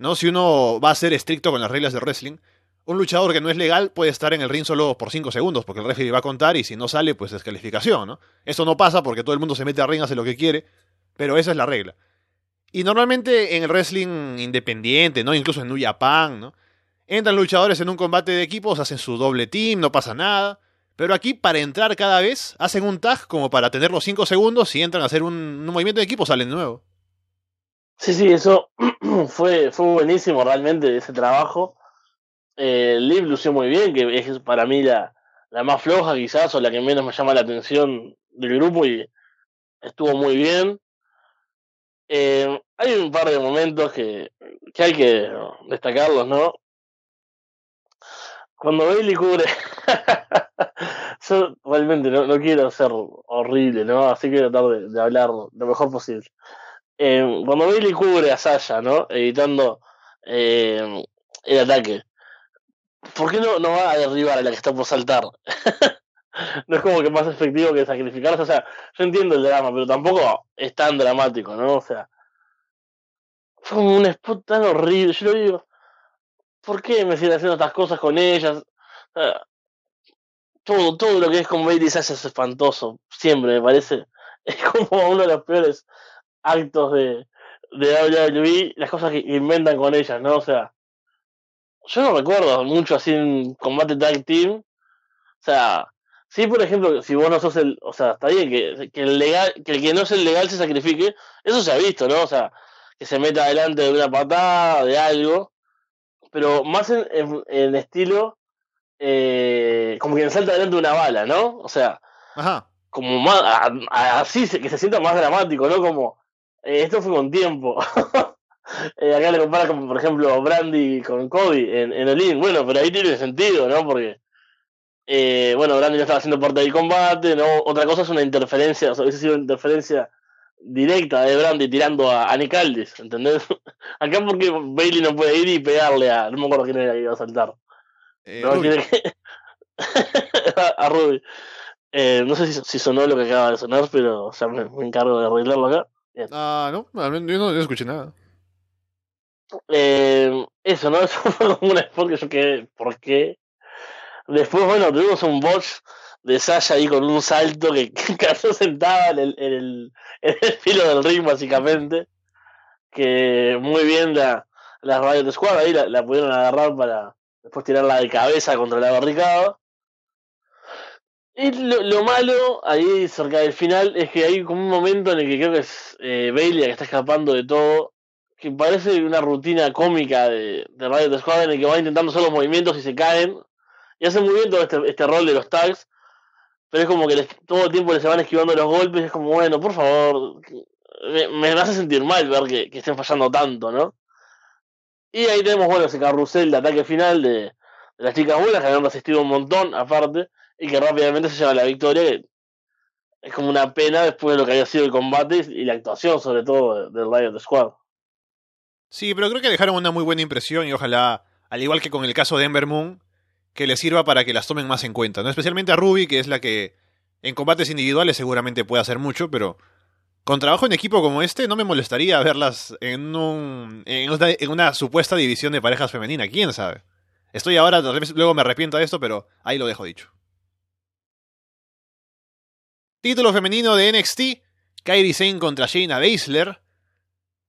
¿no? Si uno va a ser estricto con las reglas de wrestling, un luchador que no es legal puede estar en el ring solo por 5 segundos porque el referee va a contar y si no sale, pues descalificación, ¿no? Eso no pasa porque todo el mundo se mete al ring, hace lo que quiere, pero esa es la regla. Y normalmente en el wrestling independiente, ¿no? Incluso en New Japan, ¿no? Entran luchadores en un combate de equipos, hacen su doble team, no pasa nada. Pero aquí, para entrar cada vez, hacen un tag como para tener los 5 segundos. Si entran a hacer un, un movimiento de equipo, salen nuevo. Sí, sí, eso fue, fue buenísimo realmente ese trabajo. Eh, Liv lució muy bien, que es para mí la, la más floja quizás, o la que menos me llama la atención del grupo y estuvo muy bien. Eh, hay un par de momentos que, que hay que destacarlos, ¿no? Cuando Bailey cubre, yo realmente no, no quiero ser horrible, ¿no? Así que tratar de, de hablar lo mejor posible. Eh, cuando Bailey cubre a Sasha, ¿no? Evitando eh, el ataque. ¿Por qué no, no va a derribar a la que está por saltar? no es como que más efectivo que sacrificarse. O sea, yo entiendo el drama, pero tampoco es tan dramático, ¿no? O sea, fue como un spot tan horrible. Yo lo digo, ¿por qué me siguen haciendo estas cosas con ellas? Todo, todo lo que es con Bailey Sasha es espantoso. Siempre me parece. Es como uno de los peores actos de, de WWE, las cosas que inventan con ellas, ¿no? O sea, yo no recuerdo mucho así en combate tag team. O sea, sí, por ejemplo, si vos no sos el, o sea, está bien que, que el legal, que el que no es el legal se sacrifique, eso se ha visto, ¿no? O sea, que se meta adelante de una patada, de algo, pero más en, en, en estilo, eh, como que salta adelante una bala, ¿no? O sea, Ajá. como más, a- a- así, se- que se sienta más dramático, ¿no? Como, eh, esto fue con tiempo. Eh, acá le compara como, por ejemplo, Brandy con Cody en, en Olin. Bueno, pero ahí tiene sentido, ¿no? Porque, eh, bueno, Brandy no estaba haciendo parte del combate, ¿no? Otra cosa es una interferencia, o sea, hubiese sido una interferencia directa de Brandy tirando a, a Nick Aldis, ¿entendés? Acá porque Bailey no puede ir y pegarle a, no me acuerdo quién era que iba a saltar. Eh, No, Ruby. tiene que- a Ruby. Eh, no sé si, si sonó lo que acaba de sonar, pero o sea, me, me encargo de arreglarlo acá. Ah, no, yo no, yo escuché nada. Eh, eso, ¿no? Eso fue como un spot que yo quedé, ¿por qué? Después, bueno, tuvimos un botch de Sasha ahí con un salto que, cayó sentada en el, en, el, en el filo del ring, básicamente. Que muy bien la, la Riot Squad ahí la, la pudieron agarrar para después tirarla de cabeza contra la barricada. Y lo, lo malo ahí cerca del final es que hay como un momento en el que creo que es eh, Bailey que está escapando de todo que parece una rutina cómica de, de Riot Squad en el que va intentando hacer los movimientos y se caen. Y hace muy bien todo este, este rol de los tags. Pero es como que les- todo el tiempo les van esquivando los golpes. Y es como, bueno, por favor. me hace sentir mal ver que, que estén fallando tanto, ¿no? Y ahí tenemos, bueno, ese carrusel de ataque final de, de las chicas buenas que habían resistido un montón, aparte. Y que rápidamente se lleva la victoria. es como una pena después de lo que había sido el combate y la actuación, sobre todo, de- del Riot Squad. Sí, pero creo que dejaron una muy buena impresión y ojalá, al igual que con el caso de Ember Moon, que le sirva para que las tomen más en cuenta, ¿no? Especialmente a Ruby, que es la que en combates individuales seguramente puede hacer mucho, pero con trabajo en equipo como este no me molestaría verlas en, un, en, una, en una supuesta división de parejas femenina, quién sabe. Estoy ahora, luego me arrepiento de esto, pero ahí lo dejo dicho. Título femenino de NXT, Kairi Sane contra Shayna Baszler.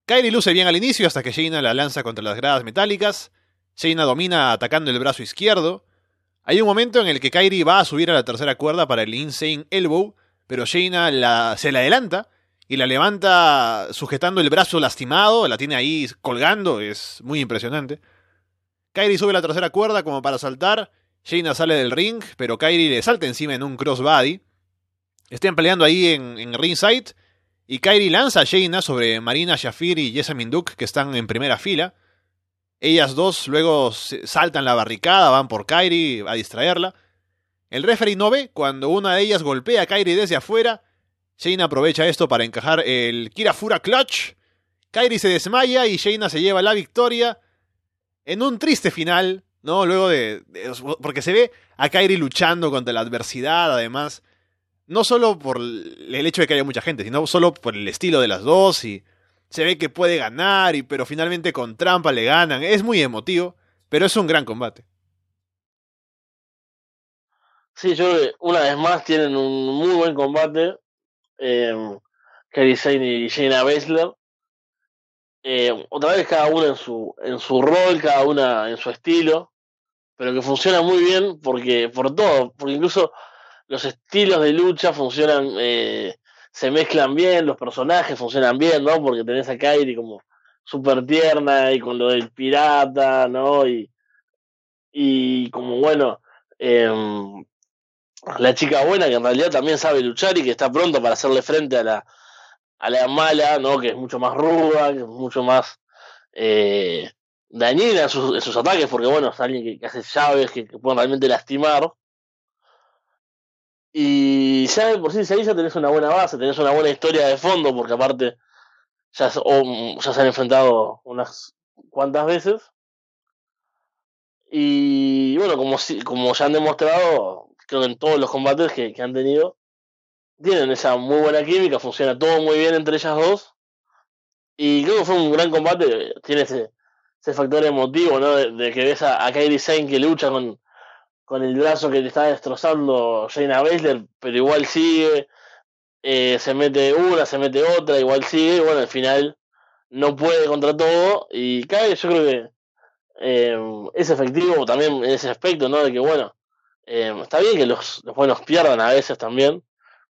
Kairi luce bien al inicio hasta que Shayna la lanza contra las gradas metálicas. Shayna domina atacando el brazo izquierdo. Hay un momento en el que Kairi va a subir a la tercera cuerda para el Insane Elbow, pero Shayna la, se la adelanta y la levanta sujetando el brazo lastimado, la tiene ahí colgando, es muy impresionante. Kairi sube a la tercera cuerda como para saltar, Shayna sale del ring, pero Kairi le salta encima en un crossbody. Están peleando ahí en, en ringside. Y Kairi lanza a Jaina sobre Marina Shafir y Jessamine Duke, que están en primera fila. Ellas dos luego saltan la barricada, van por Kairi a distraerla. El referee no ve cuando una de ellas golpea a Kairi desde afuera. Jaina aprovecha esto para encajar el Kirafura Clutch. Kairi se desmaya y Jaina se lleva la victoria. En un triste final, ¿no? Luego de, de. Porque se ve a Kairi luchando contra la adversidad, además no solo por el hecho de que haya mucha gente, sino solo por el estilo de las dos y se ve que puede ganar, y, pero finalmente con trampa le ganan. Es muy emotivo, pero es un gran combate. Sí, yo una vez más tienen un muy buen combate. Eh, Zane y Shayna Baszler. Eh, otra vez cada una en su, en su rol, cada una en su estilo, pero que funciona muy bien porque por todo, porque incluso los estilos de lucha funcionan, eh, se mezclan bien, los personajes funcionan bien, ¿no? Porque tenés a Kairi como súper tierna y con lo del pirata, ¿no? Y, y como bueno, eh, la chica buena que en realidad también sabe luchar y que está pronto para hacerle frente a la, a la mala, ¿no? Que es mucho más ruda, que es mucho más eh, dañina en sus, en sus, ataques, porque bueno, es alguien que, que hace llaves que, que pueden realmente lastimar. Y ya por sí, ahí ya tenés una buena base, tenés una buena historia de fondo, porque aparte ya, oh, ya se han enfrentado unas cuantas veces. Y bueno, como, como ya han demostrado, creo que en todos los combates que, que han tenido, tienen esa muy buena química, funciona todo muy bien entre ellas dos. Y creo que fue un gran combate, tiene ese, ese factor emotivo, ¿no? De, de que ves a, a Kairi Sane que lucha con, con el brazo que le está destrozando Jaina Baszler, pero igual sigue, eh, se mete una, se mete otra, igual sigue, bueno, al final no puede contra todo, y cae, yo creo que eh, es efectivo también en ese aspecto, ¿no? De que bueno, eh, está bien que los, los, buenos pierdan a veces también,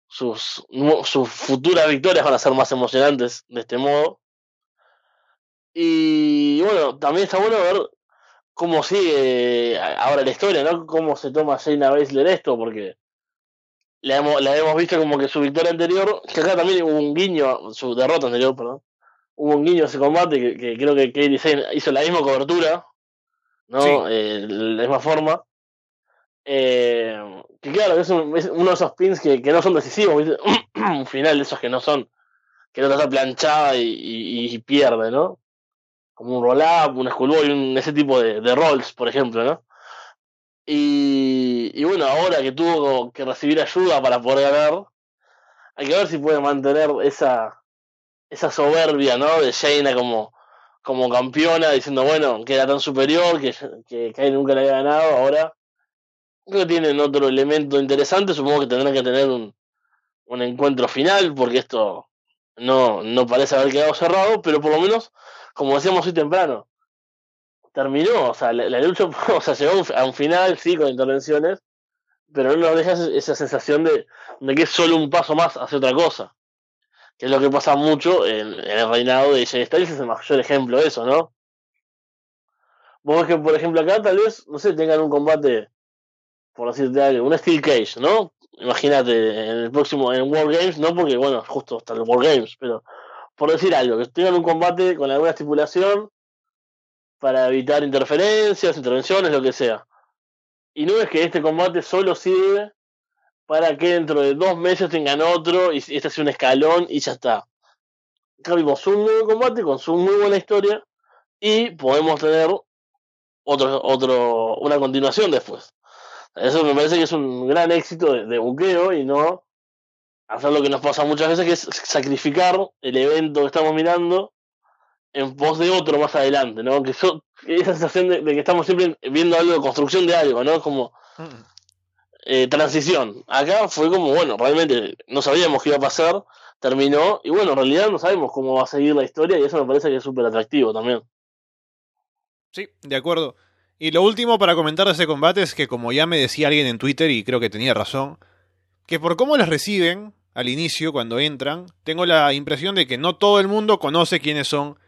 sus, sus futuras victorias van a ser más emocionantes de este modo. Y bueno, también está bueno ver cómo sigue ahora la historia, ¿no? Cómo se toma Shayna Baszler esto, porque la hemos, la hemos visto como que su victoria anterior, que acá también hubo un guiño, su derrota anterior, perdón, hubo un guiño a ese combate que, que creo que Katie Zane hizo la misma cobertura, ¿no? Sí. Eh, la misma forma. Eh, que claro, es, un, es, uno de esos pins que, que no son decisivos, un final de esos que no son, que no está planchada y, y, y pierde, ¿no? Como un roll-up, un schoolboy, un, ese tipo de, de rolls, por ejemplo, ¿no? Y, y, bueno, ahora que tuvo que recibir ayuda para poder ganar, hay que ver si puede mantener esa, esa soberbia, ¿no? De Shayna como, como campeona, diciendo, bueno, que era tan superior, que, que nunca le había ganado, ahora creo que tienen otro elemento interesante, supongo que tendrán que tener un, un encuentro final, porque esto no, no parece haber quedado cerrado, pero por lo menos como decíamos hoy temprano, terminó, o sea, la, lucha, o sea, llegó a un final, sí, con intervenciones, pero no nos deja esa sensación de, de, que es solo un paso más hacia otra cosa. Que es lo que pasa mucho en, en el reinado de Jay Styles, es el mayor ejemplo de eso, ¿no? Vos ves que, por ejemplo, acá tal vez, no sé, tengan un combate, por decirte algo, un Steel Cage, ¿no? Imagínate, en el próximo, en World Games, no porque, bueno, justo hasta el World Games, pero por decir algo, que tengan un combate con alguna estipulación para evitar interferencias, intervenciones, lo que sea. Y no es que este combate solo sirve para que dentro de dos meses tengan otro y este sea un escalón y ya está. Acá vimos un nuevo combate con su muy buena historia y podemos tener otro, otro, una continuación después. Eso me parece que es un gran éxito de, buqueo y no hacer lo que nos pasa muchas veces, que es sacrificar el evento que estamos mirando en pos de otro más adelante, ¿no? Que esa sensación de, que estamos siempre viendo algo de construcción de algo, ¿no? Como mm. eh, transición. Acá fue como, bueno, realmente no sabíamos qué iba a pasar, terminó, y bueno, en realidad no sabemos cómo va a seguir la historia, y eso me parece que es súper atractivo también. Sí, de acuerdo. Y lo último para comentar de ese combate es que, como ya me decía alguien en Twitter, y creo que tenía razón, que por cómo les reciben al inicio, cuando entran, tengo la impresión de que no todo el mundo conoce quiénes son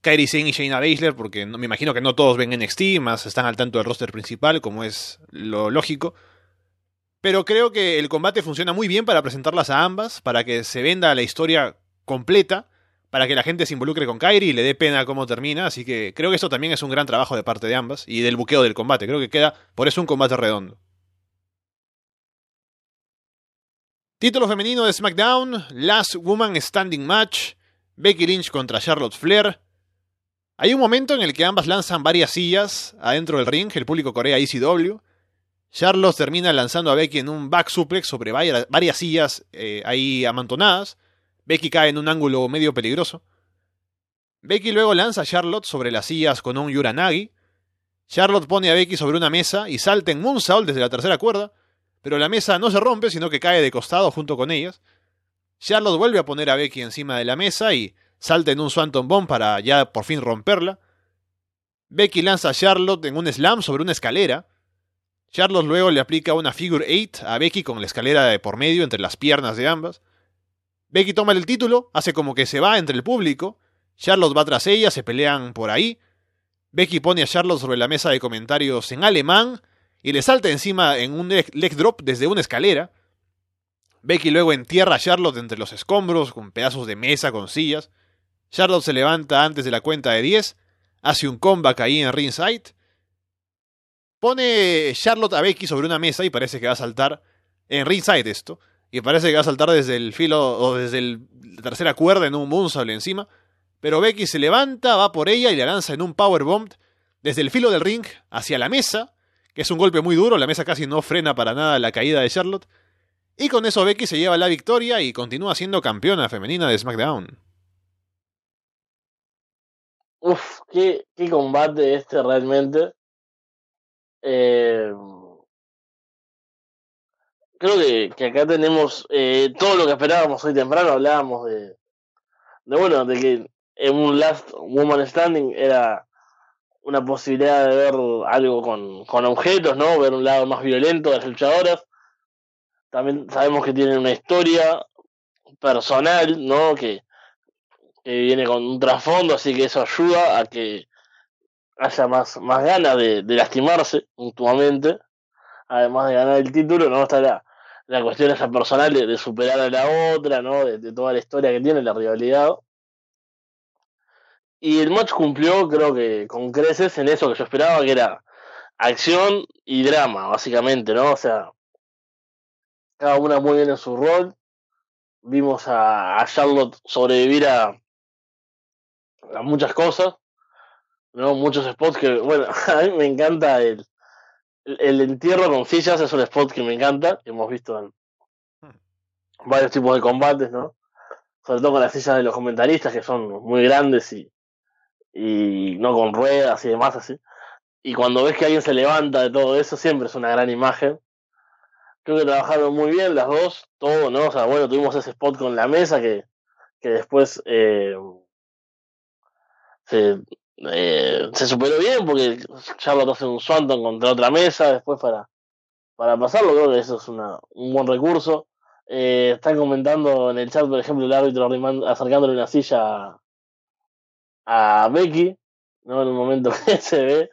Kairi Singh y Shayna Baszler, porque me imagino que no todos ven NXT, más están al tanto del roster principal, como es lo lógico. Pero creo que el combate funciona muy bien para presentarlas a ambas, para que se venda la historia completa para que la gente se involucre con Kairi y le dé pena cómo termina. Así que creo que eso también es un gran trabajo de parte de ambas y del buqueo del combate. Creo que queda por eso un combate redondo. Título femenino de SmackDown: Last Woman Standing Match. Becky Lynch contra Charlotte Flair. Hay un momento en el que ambas lanzan varias sillas adentro del ring, el público corea ECW. Charlotte termina lanzando a Becky en un back suplex sobre varias, sillas eh, ahí amontonadas. Becky cae en un ángulo medio peligroso. Becky luego lanza a Charlotte sobre las sillas con un Yuranagi. Charlotte pone a Becky sobre una mesa y salta en Moonsault desde la tercera cuerda, pero la mesa no se rompe, sino que cae de costado junto con ellas. Charlotte vuelve a poner a Becky encima de la mesa y salta en un Swanton Bomb para ya por fin romperla. Becky lanza a Charlotte en un slam sobre una escalera. Charlotte luego le aplica una figure 8 a Becky con la escalera de por medio entre las piernas de ambas. Becky toma el título, hace como que se va entre el público. Charlotte va tras ella, se pelean por ahí. Becky pone a Charlotte sobre la mesa de comentarios en alemán y le salta encima en un leg drop desde una escalera. Becky luego entierra a Charlotte entre los escombros con pedazos de mesa con sillas. Charlotte se levanta antes de la cuenta de 10, hace un comeback ahí en ringside. Pone Charlotte a Becky sobre una mesa y parece que va a saltar en ringside esto y parece que va a saltar desde el filo o desde la tercera cuerda en un moonsault encima. Pero Becky se levanta, va por ella y la lanza en un powerbomb desde el filo del ring hacia la mesa, que es un golpe muy duro, la mesa casi no frena para nada la caída de Charlotte. Y con eso Becky se lleva la victoria y continúa siendo campeona femenina de SmackDown. Uf, qué, combate este realmente. Eh, creo que, que acá tenemos eh, todo lo que esperábamos hoy temprano. Hablábamos de, de, bueno, de que en un Last Woman Standing era una posibilidad de ver algo con, con objetos, ¿no? Ver un lado más violento de las luchadoras. También sabemos que tienen una historia personal, ¿no? Que, que viene con un trasfondo, así que eso ayuda a que haya más, más ganas de, de lastimarse mutuamente además de ganar el título, no está la, cuestión esa personal de, superar a la otra, ¿no? De, toda la historia que tiene, la rivalidad. Y el match cumplió, creo que con creces en eso que yo esperaba, que era acción y drama, básicamente, ¿no? O sea, cada una muy bien en su rol. Vimos a, Charlotte sobrevivir a, a muchas cosas, ¿no? Muchos spots que, bueno, a mí me encanta el, el entierro con sillas es un spot que me encanta, que hemos visto en varios tipos de combates, ¿no? Sobre todo con las sillas de los comentaristas, que son muy grandes y, y no con ruedas y demás así. Y cuando ves que alguien se levanta de todo eso, siempre es una gran imagen. Creo que trabajaron muy bien las dos, todo, ¿no? O sea, bueno, tuvimos ese spot con la mesa que, que después eh, se, eh, se superó bien porque Charlotte hace un Swanton contra otra mesa después para, para pasarlo. Creo que eso es una, un buen recurso. Eh, están comentando en el chat, por ejemplo, el árbitro acercándole una silla a, Becky, ¿no? En un momento que se ve.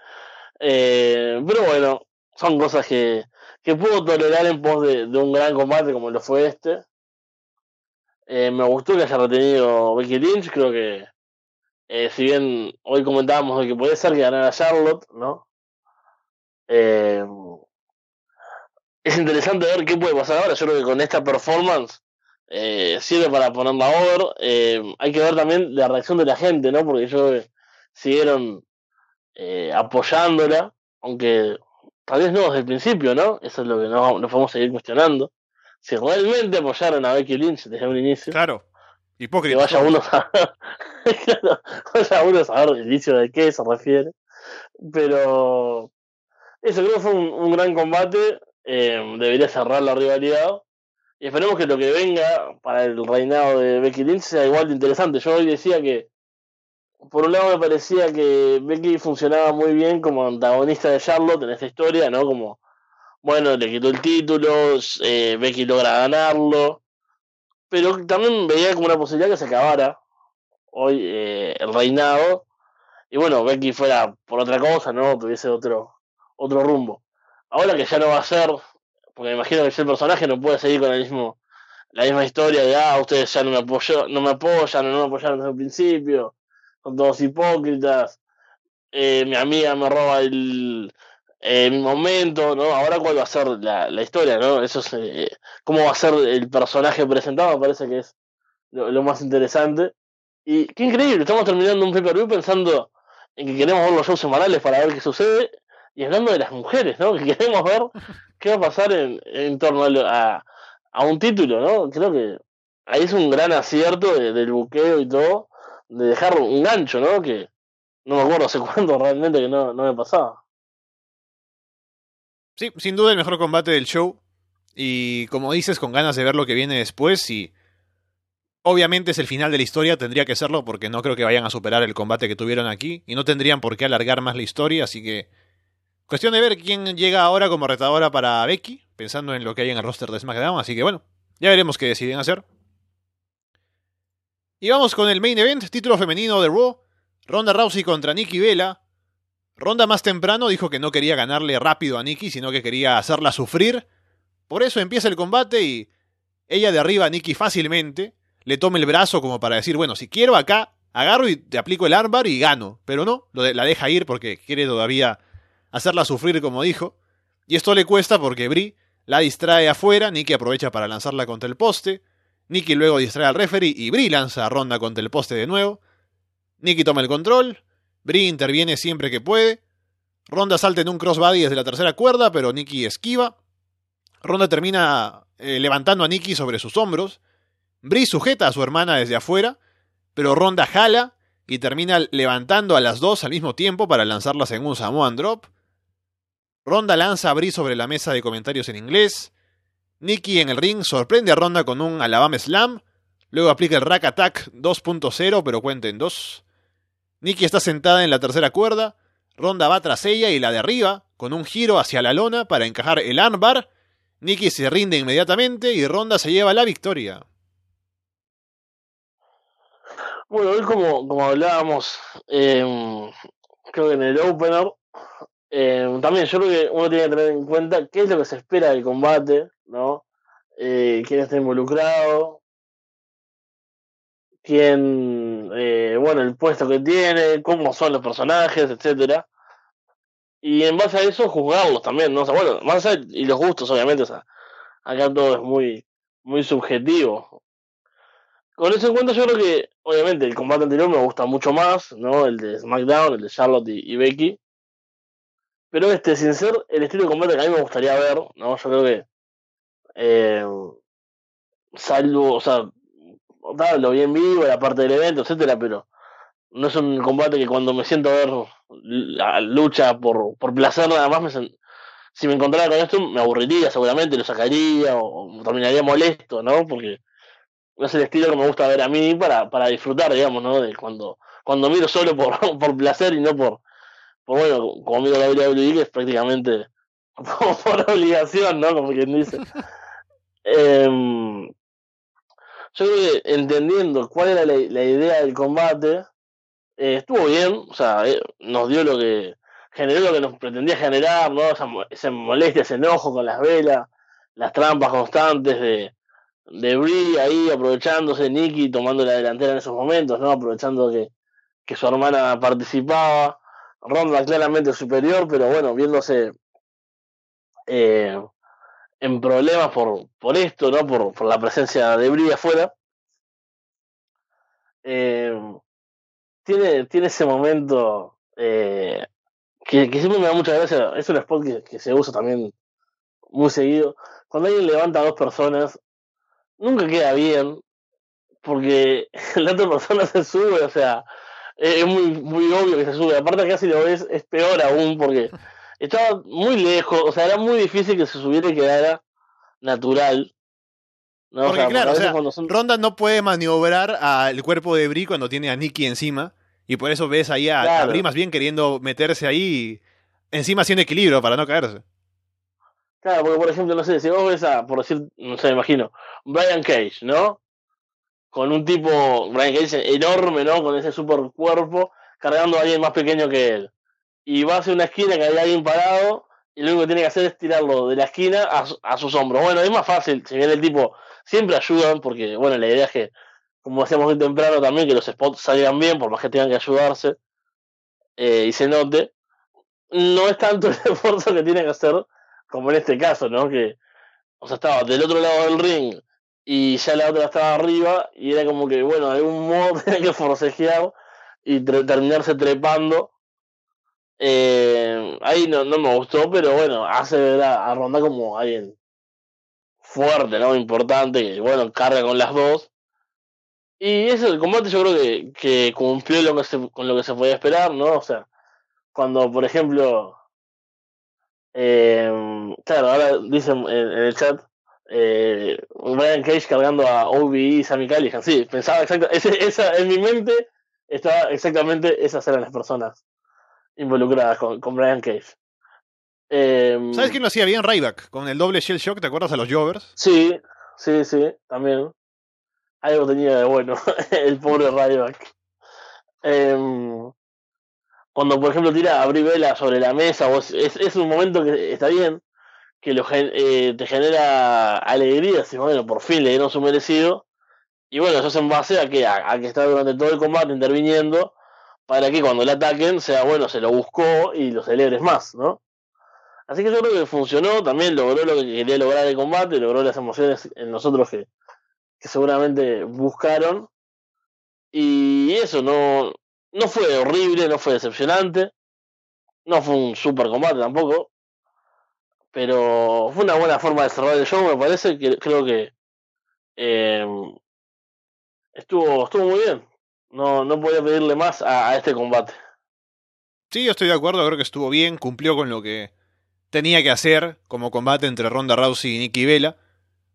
Eh, pero bueno, son cosas que, que puedo tolerar en pos de, un gran combate como lo fue este. Eh, me gustó que haya retenido Becky Lynch, creo que eh, si bien hoy comentábamos de que puede ser que ganara Charlotte, ¿no? Es interesante ver qué puede pasar ahora. Yo creo que con esta performance eh, sirve para ponerla over. hay que ver también la reacción de la gente, ¿no? Porque yo siguieron apoyándola, aunque tal vez no desde el principio, ¿no? Eso es lo que nos, nos podemos seguir cuestionando. Si realmente apoyaron a Becky Lynch desde un inicio. Claro. Que Hipócrita. vaya uno a Claro, vaya uno a saber el inicio de qué se refiere. Pero eso creo que fue un, un gran combate. eh, debería cerrar la rivalidad. Y esperemos que lo que venga para el reinado de Becky Lynch sea igual de interesante. Yo hoy decía que, por un lado, me parecía que Becky funcionaba muy bien como antagonista de Charlotte en esta historia, ¿no? Como, bueno, le quitó el título, eh, Becky logra ganarlo. Pero también veía como una posibilidad que se acabara hoy eh, el reinado. Y bueno, Becky fuera por otra cosa, ¿no? Tuviese otro, otro rumbo. Ahora que ya no va a ser, porque me imagino que si el personaje no puede seguir con el mismo, la misma historia de, ah, ustedes ya no me, apoyó, no me apoyan, o no me apoyaron desde el principio, son todos hipócritas, eh, mi amiga me roba el, eh, mi momento, ¿no? Ahora cuál va a ser la, la historia, ¿no? Eso es, eh, cómo va a ser el personaje presentado, me parece que es lo, lo más interesante. Y qué increíble, estamos terminando un pay-per-view pensando en que queremos ver los shows semanales para ver qué sucede y hablando de las mujeres, ¿no? Que queremos ver qué va a pasar en, torno a, lo- a, un título, ¿no? Creo que ahí es un gran acierto de- del buqueo y todo, de dejar un gancho, ¿no? Que no me acuerdo hace cuánto realmente que no, no me pasaba. Sí, sin duda el mejor combate del show. Y como dices, con ganas de ver lo que viene después. Y obviamente es el final de la historia, tendría que serlo porque no creo que vayan a superar el combate que tuvieron aquí. Y no tendrían por qué alargar más la historia. Así que cuestión de ver quién llega ahora como retadora para Becky, pensando en lo que hay en el roster de SmackDown. Así que bueno, ya veremos qué deciden hacer. Y vamos con el main event, título femenino de Raw. Ronda Rousey contra Nikki Vela. Ronda más temprano dijo que no quería ganarle rápido a Nikki, sino que quería hacerla sufrir. Por eso empieza el combate y ella derriba a Nikki fácilmente, le toma el brazo como para decir, bueno, si quiero acá, agarro y te aplico el armbar y gano. Pero no, la deja ir porque quiere todavía hacerla sufrir como dijo. Y esto le cuesta porque Brie la distrae afuera, Nikki aprovecha para lanzarla contra el poste, Nikki luego distrae al referee y Brie lanza a Ronda contra el poste de nuevo. Nikki toma el control, Brie interviene siempre que puede. Ronda salta en un crossbody desde la tercera cuerda, pero Nikki esquiva. Ronda termina eh, levantando a Nikki sobre sus hombros. Brie sujeta a su hermana desde afuera, pero Ronda jala y termina levantando a las dos al mismo tiempo para lanzarlas en un Samoan Drop. Ronda lanza a sobre la mesa de comentarios en inglés. Nikki en el ring sorprende a Ronda con un Alabama Slam. Luego aplica el Rack Attack 2.0, pero cuenta en dos. Nikki está sentada en la tercera cuerda. Ronda va tras ella y la derriba con un giro hacia la lona para encajar el armbar. Nikki se rinde inmediatamente y Ronda se lleva la victoria. Bueno, hoy como, como hablábamos, eh, creo que en el opener, eh, también yo creo que uno tiene que tener en cuenta qué es lo que se espera del combate, ¿no? Eh, quién está involucrado, quién, eh, bueno, el puesto que tiene, cómo son los personajes, etcétera. Y en base a eso juzgarlos también, ¿no? Bueno, más allá, y los gustos, obviamente, o sea, acá todo es muy, muy subjetivo. Con eso en cuenta, yo creo que, obviamente, el combate anterior me gusta mucho más, ¿no? El de SmackDown, el de Charlotte y Becky. Pero este, sin ser el estilo de combate que a mí me gustaría ver, ¿no? Yo creo que. Eh, salvo, o sea, tal, lo vi en vivo, la parte del evento, etcétera, pero no es un combate que cuando me siento a ver la lucha por, por placer nada más, me sen- si me encontrara con esto me aburriría seguramente, lo sacaría o, o terminaría molesto, ¿no? Porque no es el estilo que me gusta ver a mí para, para disfrutar, digamos, ¿no? De cuando, cuando miro solo por, por placer y no por, por bueno, como miro la WWE, es prácticamente por, obligación, ¿no? Como quien dice. Em, yo creo que entendiendo cuál era la, idea del combate, eh, estuvo bien, o sea, eh, nos dio lo que generó lo que nos pretendía generar, ¿no? Esa, esa molestia, ese enojo con las velas, las trampas constantes de, de ahí aprovechándose, Nikki tomando la delantera en esos momentos, ¿no? Aprovechando que, que su hermana participaba, Ronda claramente superior, pero bueno, viéndose eh, en problemas por, por esto, ¿no? Por, por la presencia de Brie afuera. Eh, tiene, tiene ese momento eh, que, que siempre me da mucha gracia, es un spot que, que se usa también muy seguido. Cuando alguien levanta a dos personas, nunca queda bien, porque la otra persona se sube, o sea, es muy, muy obvio que se sube. Aparte acá si lo ves es peor aún, porque estaba muy lejos, o sea, era muy difícil que se subiera y quedara natural. ¿no? Porque claro, o sea, Ronda no puede maniobrar al cuerpo de Brie cuando tiene a Nikki encima, y por eso ves ahí a, Brie más bien queriendo meterse ahí, encima haciendo equilibrio para no caerse. Claro, porque por ejemplo, no sé, si vos ves a, por decir, no sé, me imagino, Brian Cage, ¿no? Con un tipo, Brian Cage enorme, ¿no? Con ese super cuerpo, cargando a alguien más pequeño que él. Y va hacia una esquina que hay alguien parado, y lo único que tiene que hacer es tirarlo de la esquina a, a sus hombros. Bueno, es más fácil, si bien el tipo siempre ayudan, porque, bueno, la idea es que, como decíamos muy temprano también, que los spots salgan bien, por más que tengan que ayudarse, eh, y se note. No es tanto el esfuerzo que tiene que hacer como en este caso, ¿no? Que, o sea, estaba del otro lado del ring y ya la otra estaba arriba y era como que, bueno, de algún modo tenía que forcejear y terminarse trepando. Eh, ahí no, no me gustó, pero bueno, hace ver a, Ronda como alguien fuerte, ¿no? Importante, que bueno, carga con las dos. Y eso, el combate yo creo que, que cumplió lo que con lo que se podía esperar, ¿no? O sea, cuando, por ejemplo, eh, claro, ahora dicen en, el chat eh, Brian Cage cargando a OBE y Sammy Callihan. Sí, pensaba exactamente, esa, en mi mente estaba exactamente esas eran las personas involucradas con, con Brian Cage. Eh, ¿Sabes quién lo hacía bien? Ryback, con el doble Shell Shock, ¿te acuerdas a los Jovers? Sí, sí, sí, también. Algo tenía de bueno, el pobre Ryback. Eh, cuando por ejemplo tira a abrir vela sobre la mesa, vos, es, es, un momento que está bien, que lo, eh, te genera alegría, si bueno, por fin le dieron su merecido, y bueno, eso es en base a que, a, que está durante todo el combate interviniendo, para que cuando le ataquen sea bueno, se lo buscó y lo celebres más, ¿no? Así que yo creo que funcionó, también logró lo que quería lograr el combate, logró las emociones en nosotros que, que seguramente buscaron. Y eso, no, no fue horrible, no fue decepcionante. No fue un super combate tampoco. Pero fue una buena forma de cerrar el show, me parece. que Creo que eh, estuvo, estuvo muy bien. No, no podía pedirle más a, este combate. Sí, yo estoy de acuerdo, creo que estuvo bien, cumplió con lo que tenía que hacer como combate entre Ronda Rousey y Nikki Vela.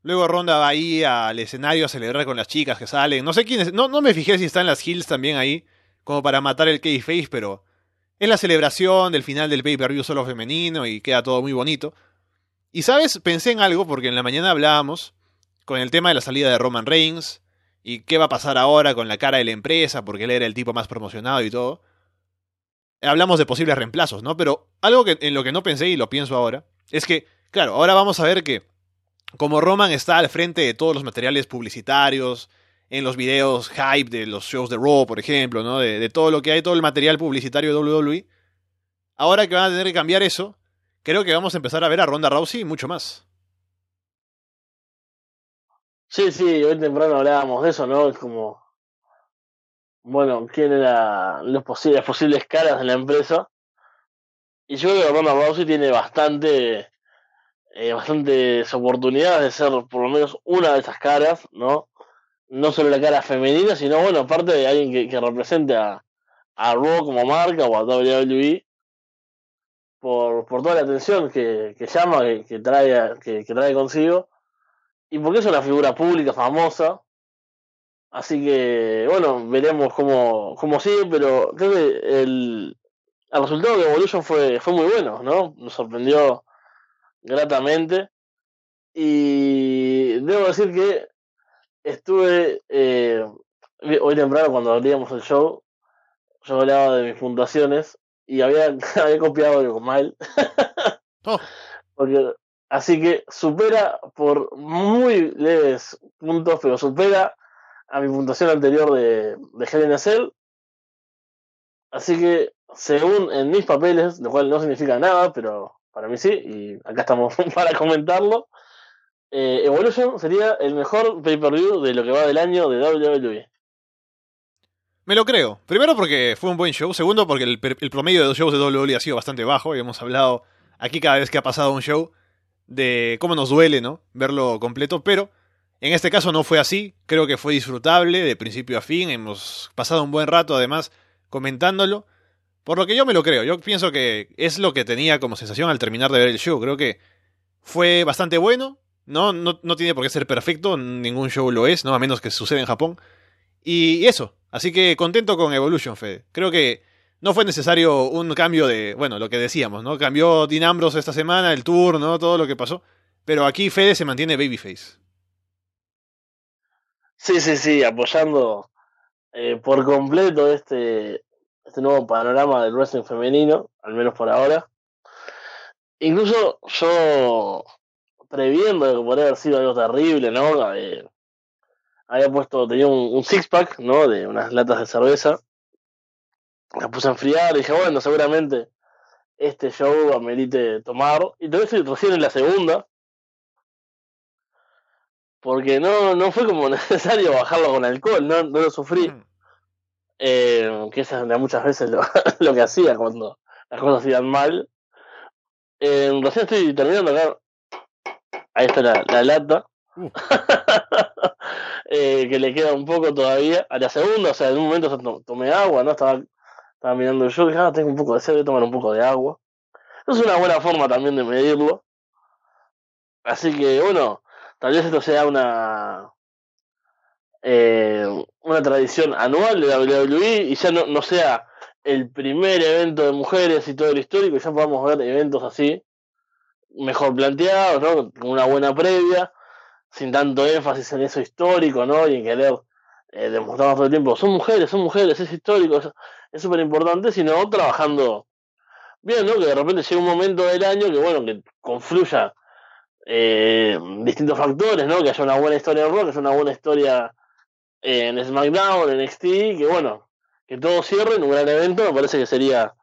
Luego Ronda va ahí al escenario a celebrar con las chicas que salen. No sé quiénes, no, no me fijé si están las Hills también ahí como para matar el Face, pero es la celebración del final del pay-per-view solo femenino y queda todo muy bonito. Y sabes, pensé en algo porque en la mañana hablábamos con el tema de la salida de Roman Reigns y qué va a pasar ahora con la cara de la empresa porque él era el tipo más promocionado y todo. Hablamos de posibles reemplazos, ¿no? Pero algo que, en lo que no pensé y lo pienso ahora es que, claro, ahora vamos a ver que como Roman está al frente de todos los materiales publicitarios, en los videos hype de los shows de Raw, por ejemplo, ¿no? De, todo lo que hay, todo el material publicitario de WWE. Ahora que van a tener que cambiar eso, creo que vamos a empezar a ver a Ronda Rousey mucho más. Sí, sí, hoy temprano hablábamos de eso, ¿no? Es como, bueno, quién era los posibles, las posibles caras de la empresa. Y yo creo que Ronda Rousey tiene bastante, eh, bastantes oportunidades de ser por lo menos una de esas caras, ¿no? no solo la cara femenina, sino bueno, aparte de alguien que, que represente a, a Raw como marca o a WWE por, por toda la atención que, que llama, que, trae, que, trae consigo, y porque es una figura pública famosa. Así que, bueno, veremos cómo, cómo sigue, pero creo que el, el resultado de Evolution fue, fue muy bueno, ¿no? Nos sorprendió gratamente. Y debo decir que estuve eh, hoy temprano cuando abríamos el show, yo hablaba de mis puntuaciones y había, había copiado algo mal. oh. Porque, así que supera por muy leves puntos, pero supera a mi puntuación anterior de, de Helen Cell. Así que, según en mis papeles, lo cual no significa nada, pero para mí sí, y acá estamos para comentarlo, eh, Evolution sería el mejor pay-per-view de lo que va del año de WWE. Me lo creo. Primero porque fue un buen show. Segundo porque el, el promedio de los shows de WWE ha sido bastante bajo. Y hemos hablado aquí cada vez que ha pasado un show de cómo nos duele, ¿no? Verlo completo. Pero en este caso no fue así. Creo que fue disfrutable de principio a fin. Hemos pasado un buen rato además comentándolo. Por lo que yo me lo creo. Yo pienso que es lo que tenía como sensación al terminar de ver el show. Creo que fue bastante bueno. No, no, no tiene por qué ser perfecto. Ningún show lo es, ¿no? A menos que suceda en Japón. Y eso, así que contento con Evolution, Fede. Creo que no fue necesario un cambio de, bueno, lo que decíamos, ¿no? Cambió Dean esta semana, el tour, ¿no? Todo lo que pasó. Pero aquí Fede se mantiene babyface. Sí, sí, sí, apoyando eh, por completo este, este nuevo panorama del wrestling femenino, al menos por ahora. Incluso yo, previendo que podría haber sido algo terrible, ¿no? Eh, había puesto, tenía un, six pack, ¿no? De unas latas de cerveza. La puse a enfriar y dije, bueno, seguramente este show amerite tomar. Y todavía estoy recién en la segunda. Porque no, no fue como necesario bajarlo con alcohol, no, no lo sufrí. Mm. Eh, que es muchas veces lo, lo, que hacía cuando las cosas iban mal. Eh, recién estoy terminando acá. Ahí está la, la lata. Uh. Eh, que le queda un poco todavía. A la segunda, o sea, en un momento tomé agua, ¿no? Estaba, estaba mirando yo, dije, ah, tengo un poco de sed, voy a tomar un poco de agua. Es una buena forma también de medirlo. Así que, bueno, tal vez esto sea una eh, una tradición anual de WWE y ya no, no sea el primer evento de mujeres y todo lo histórico, ya podamos ver eventos así, mejor planteados, ¿no? Con una buena previa sin tanto énfasis en eso histórico, ¿no? Y en querer eh, demostrar todo el tiempo, son mujeres, son mujeres, es histórico, es súper importante, sino trabajando bien, ¿no? Que de repente llegue un momento del año que, bueno, que confluya eh, distintos factores, ¿no? Que haya una buena historia de rock, que haya una buena historia en SmackDown, en NXT, que bueno, que todo cierre en un gran evento, me parece que sería,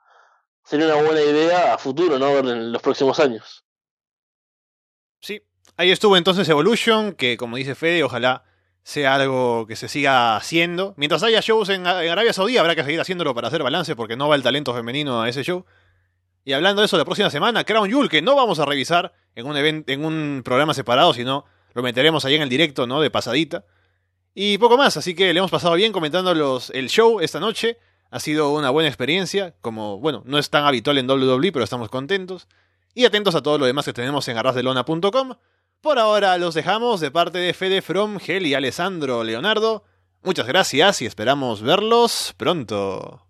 sería una buena idea a futuro, ¿no? En los próximos años. Sí, Ahí estuvo entonces Evolution, que como dice Fede, ojalá sea algo que se siga haciendo. Mientras haya shows en, Arabia Saudí, habrá que seguir haciéndolo para hacer balance, porque no va el talento femenino a ese show. Y hablando de eso, la próxima semana, Crown Jewel, que no vamos a revisar en un, en un programa separado, sino lo meteremos ahí en el directo, ¿no? De pasadita. Y poco más, así que le hemos pasado bien comentando los, el show esta noche. Ha sido una buena experiencia, como, bueno, no es tan habitual en WWE, pero estamos contentos. Y atentos a todo lo demás que tenemos en arrasdelona.com. Por ahora los dejamos de parte de Fede From, Gel y Alessandro Leonardo. Muchas gracias y esperamos verlos pronto.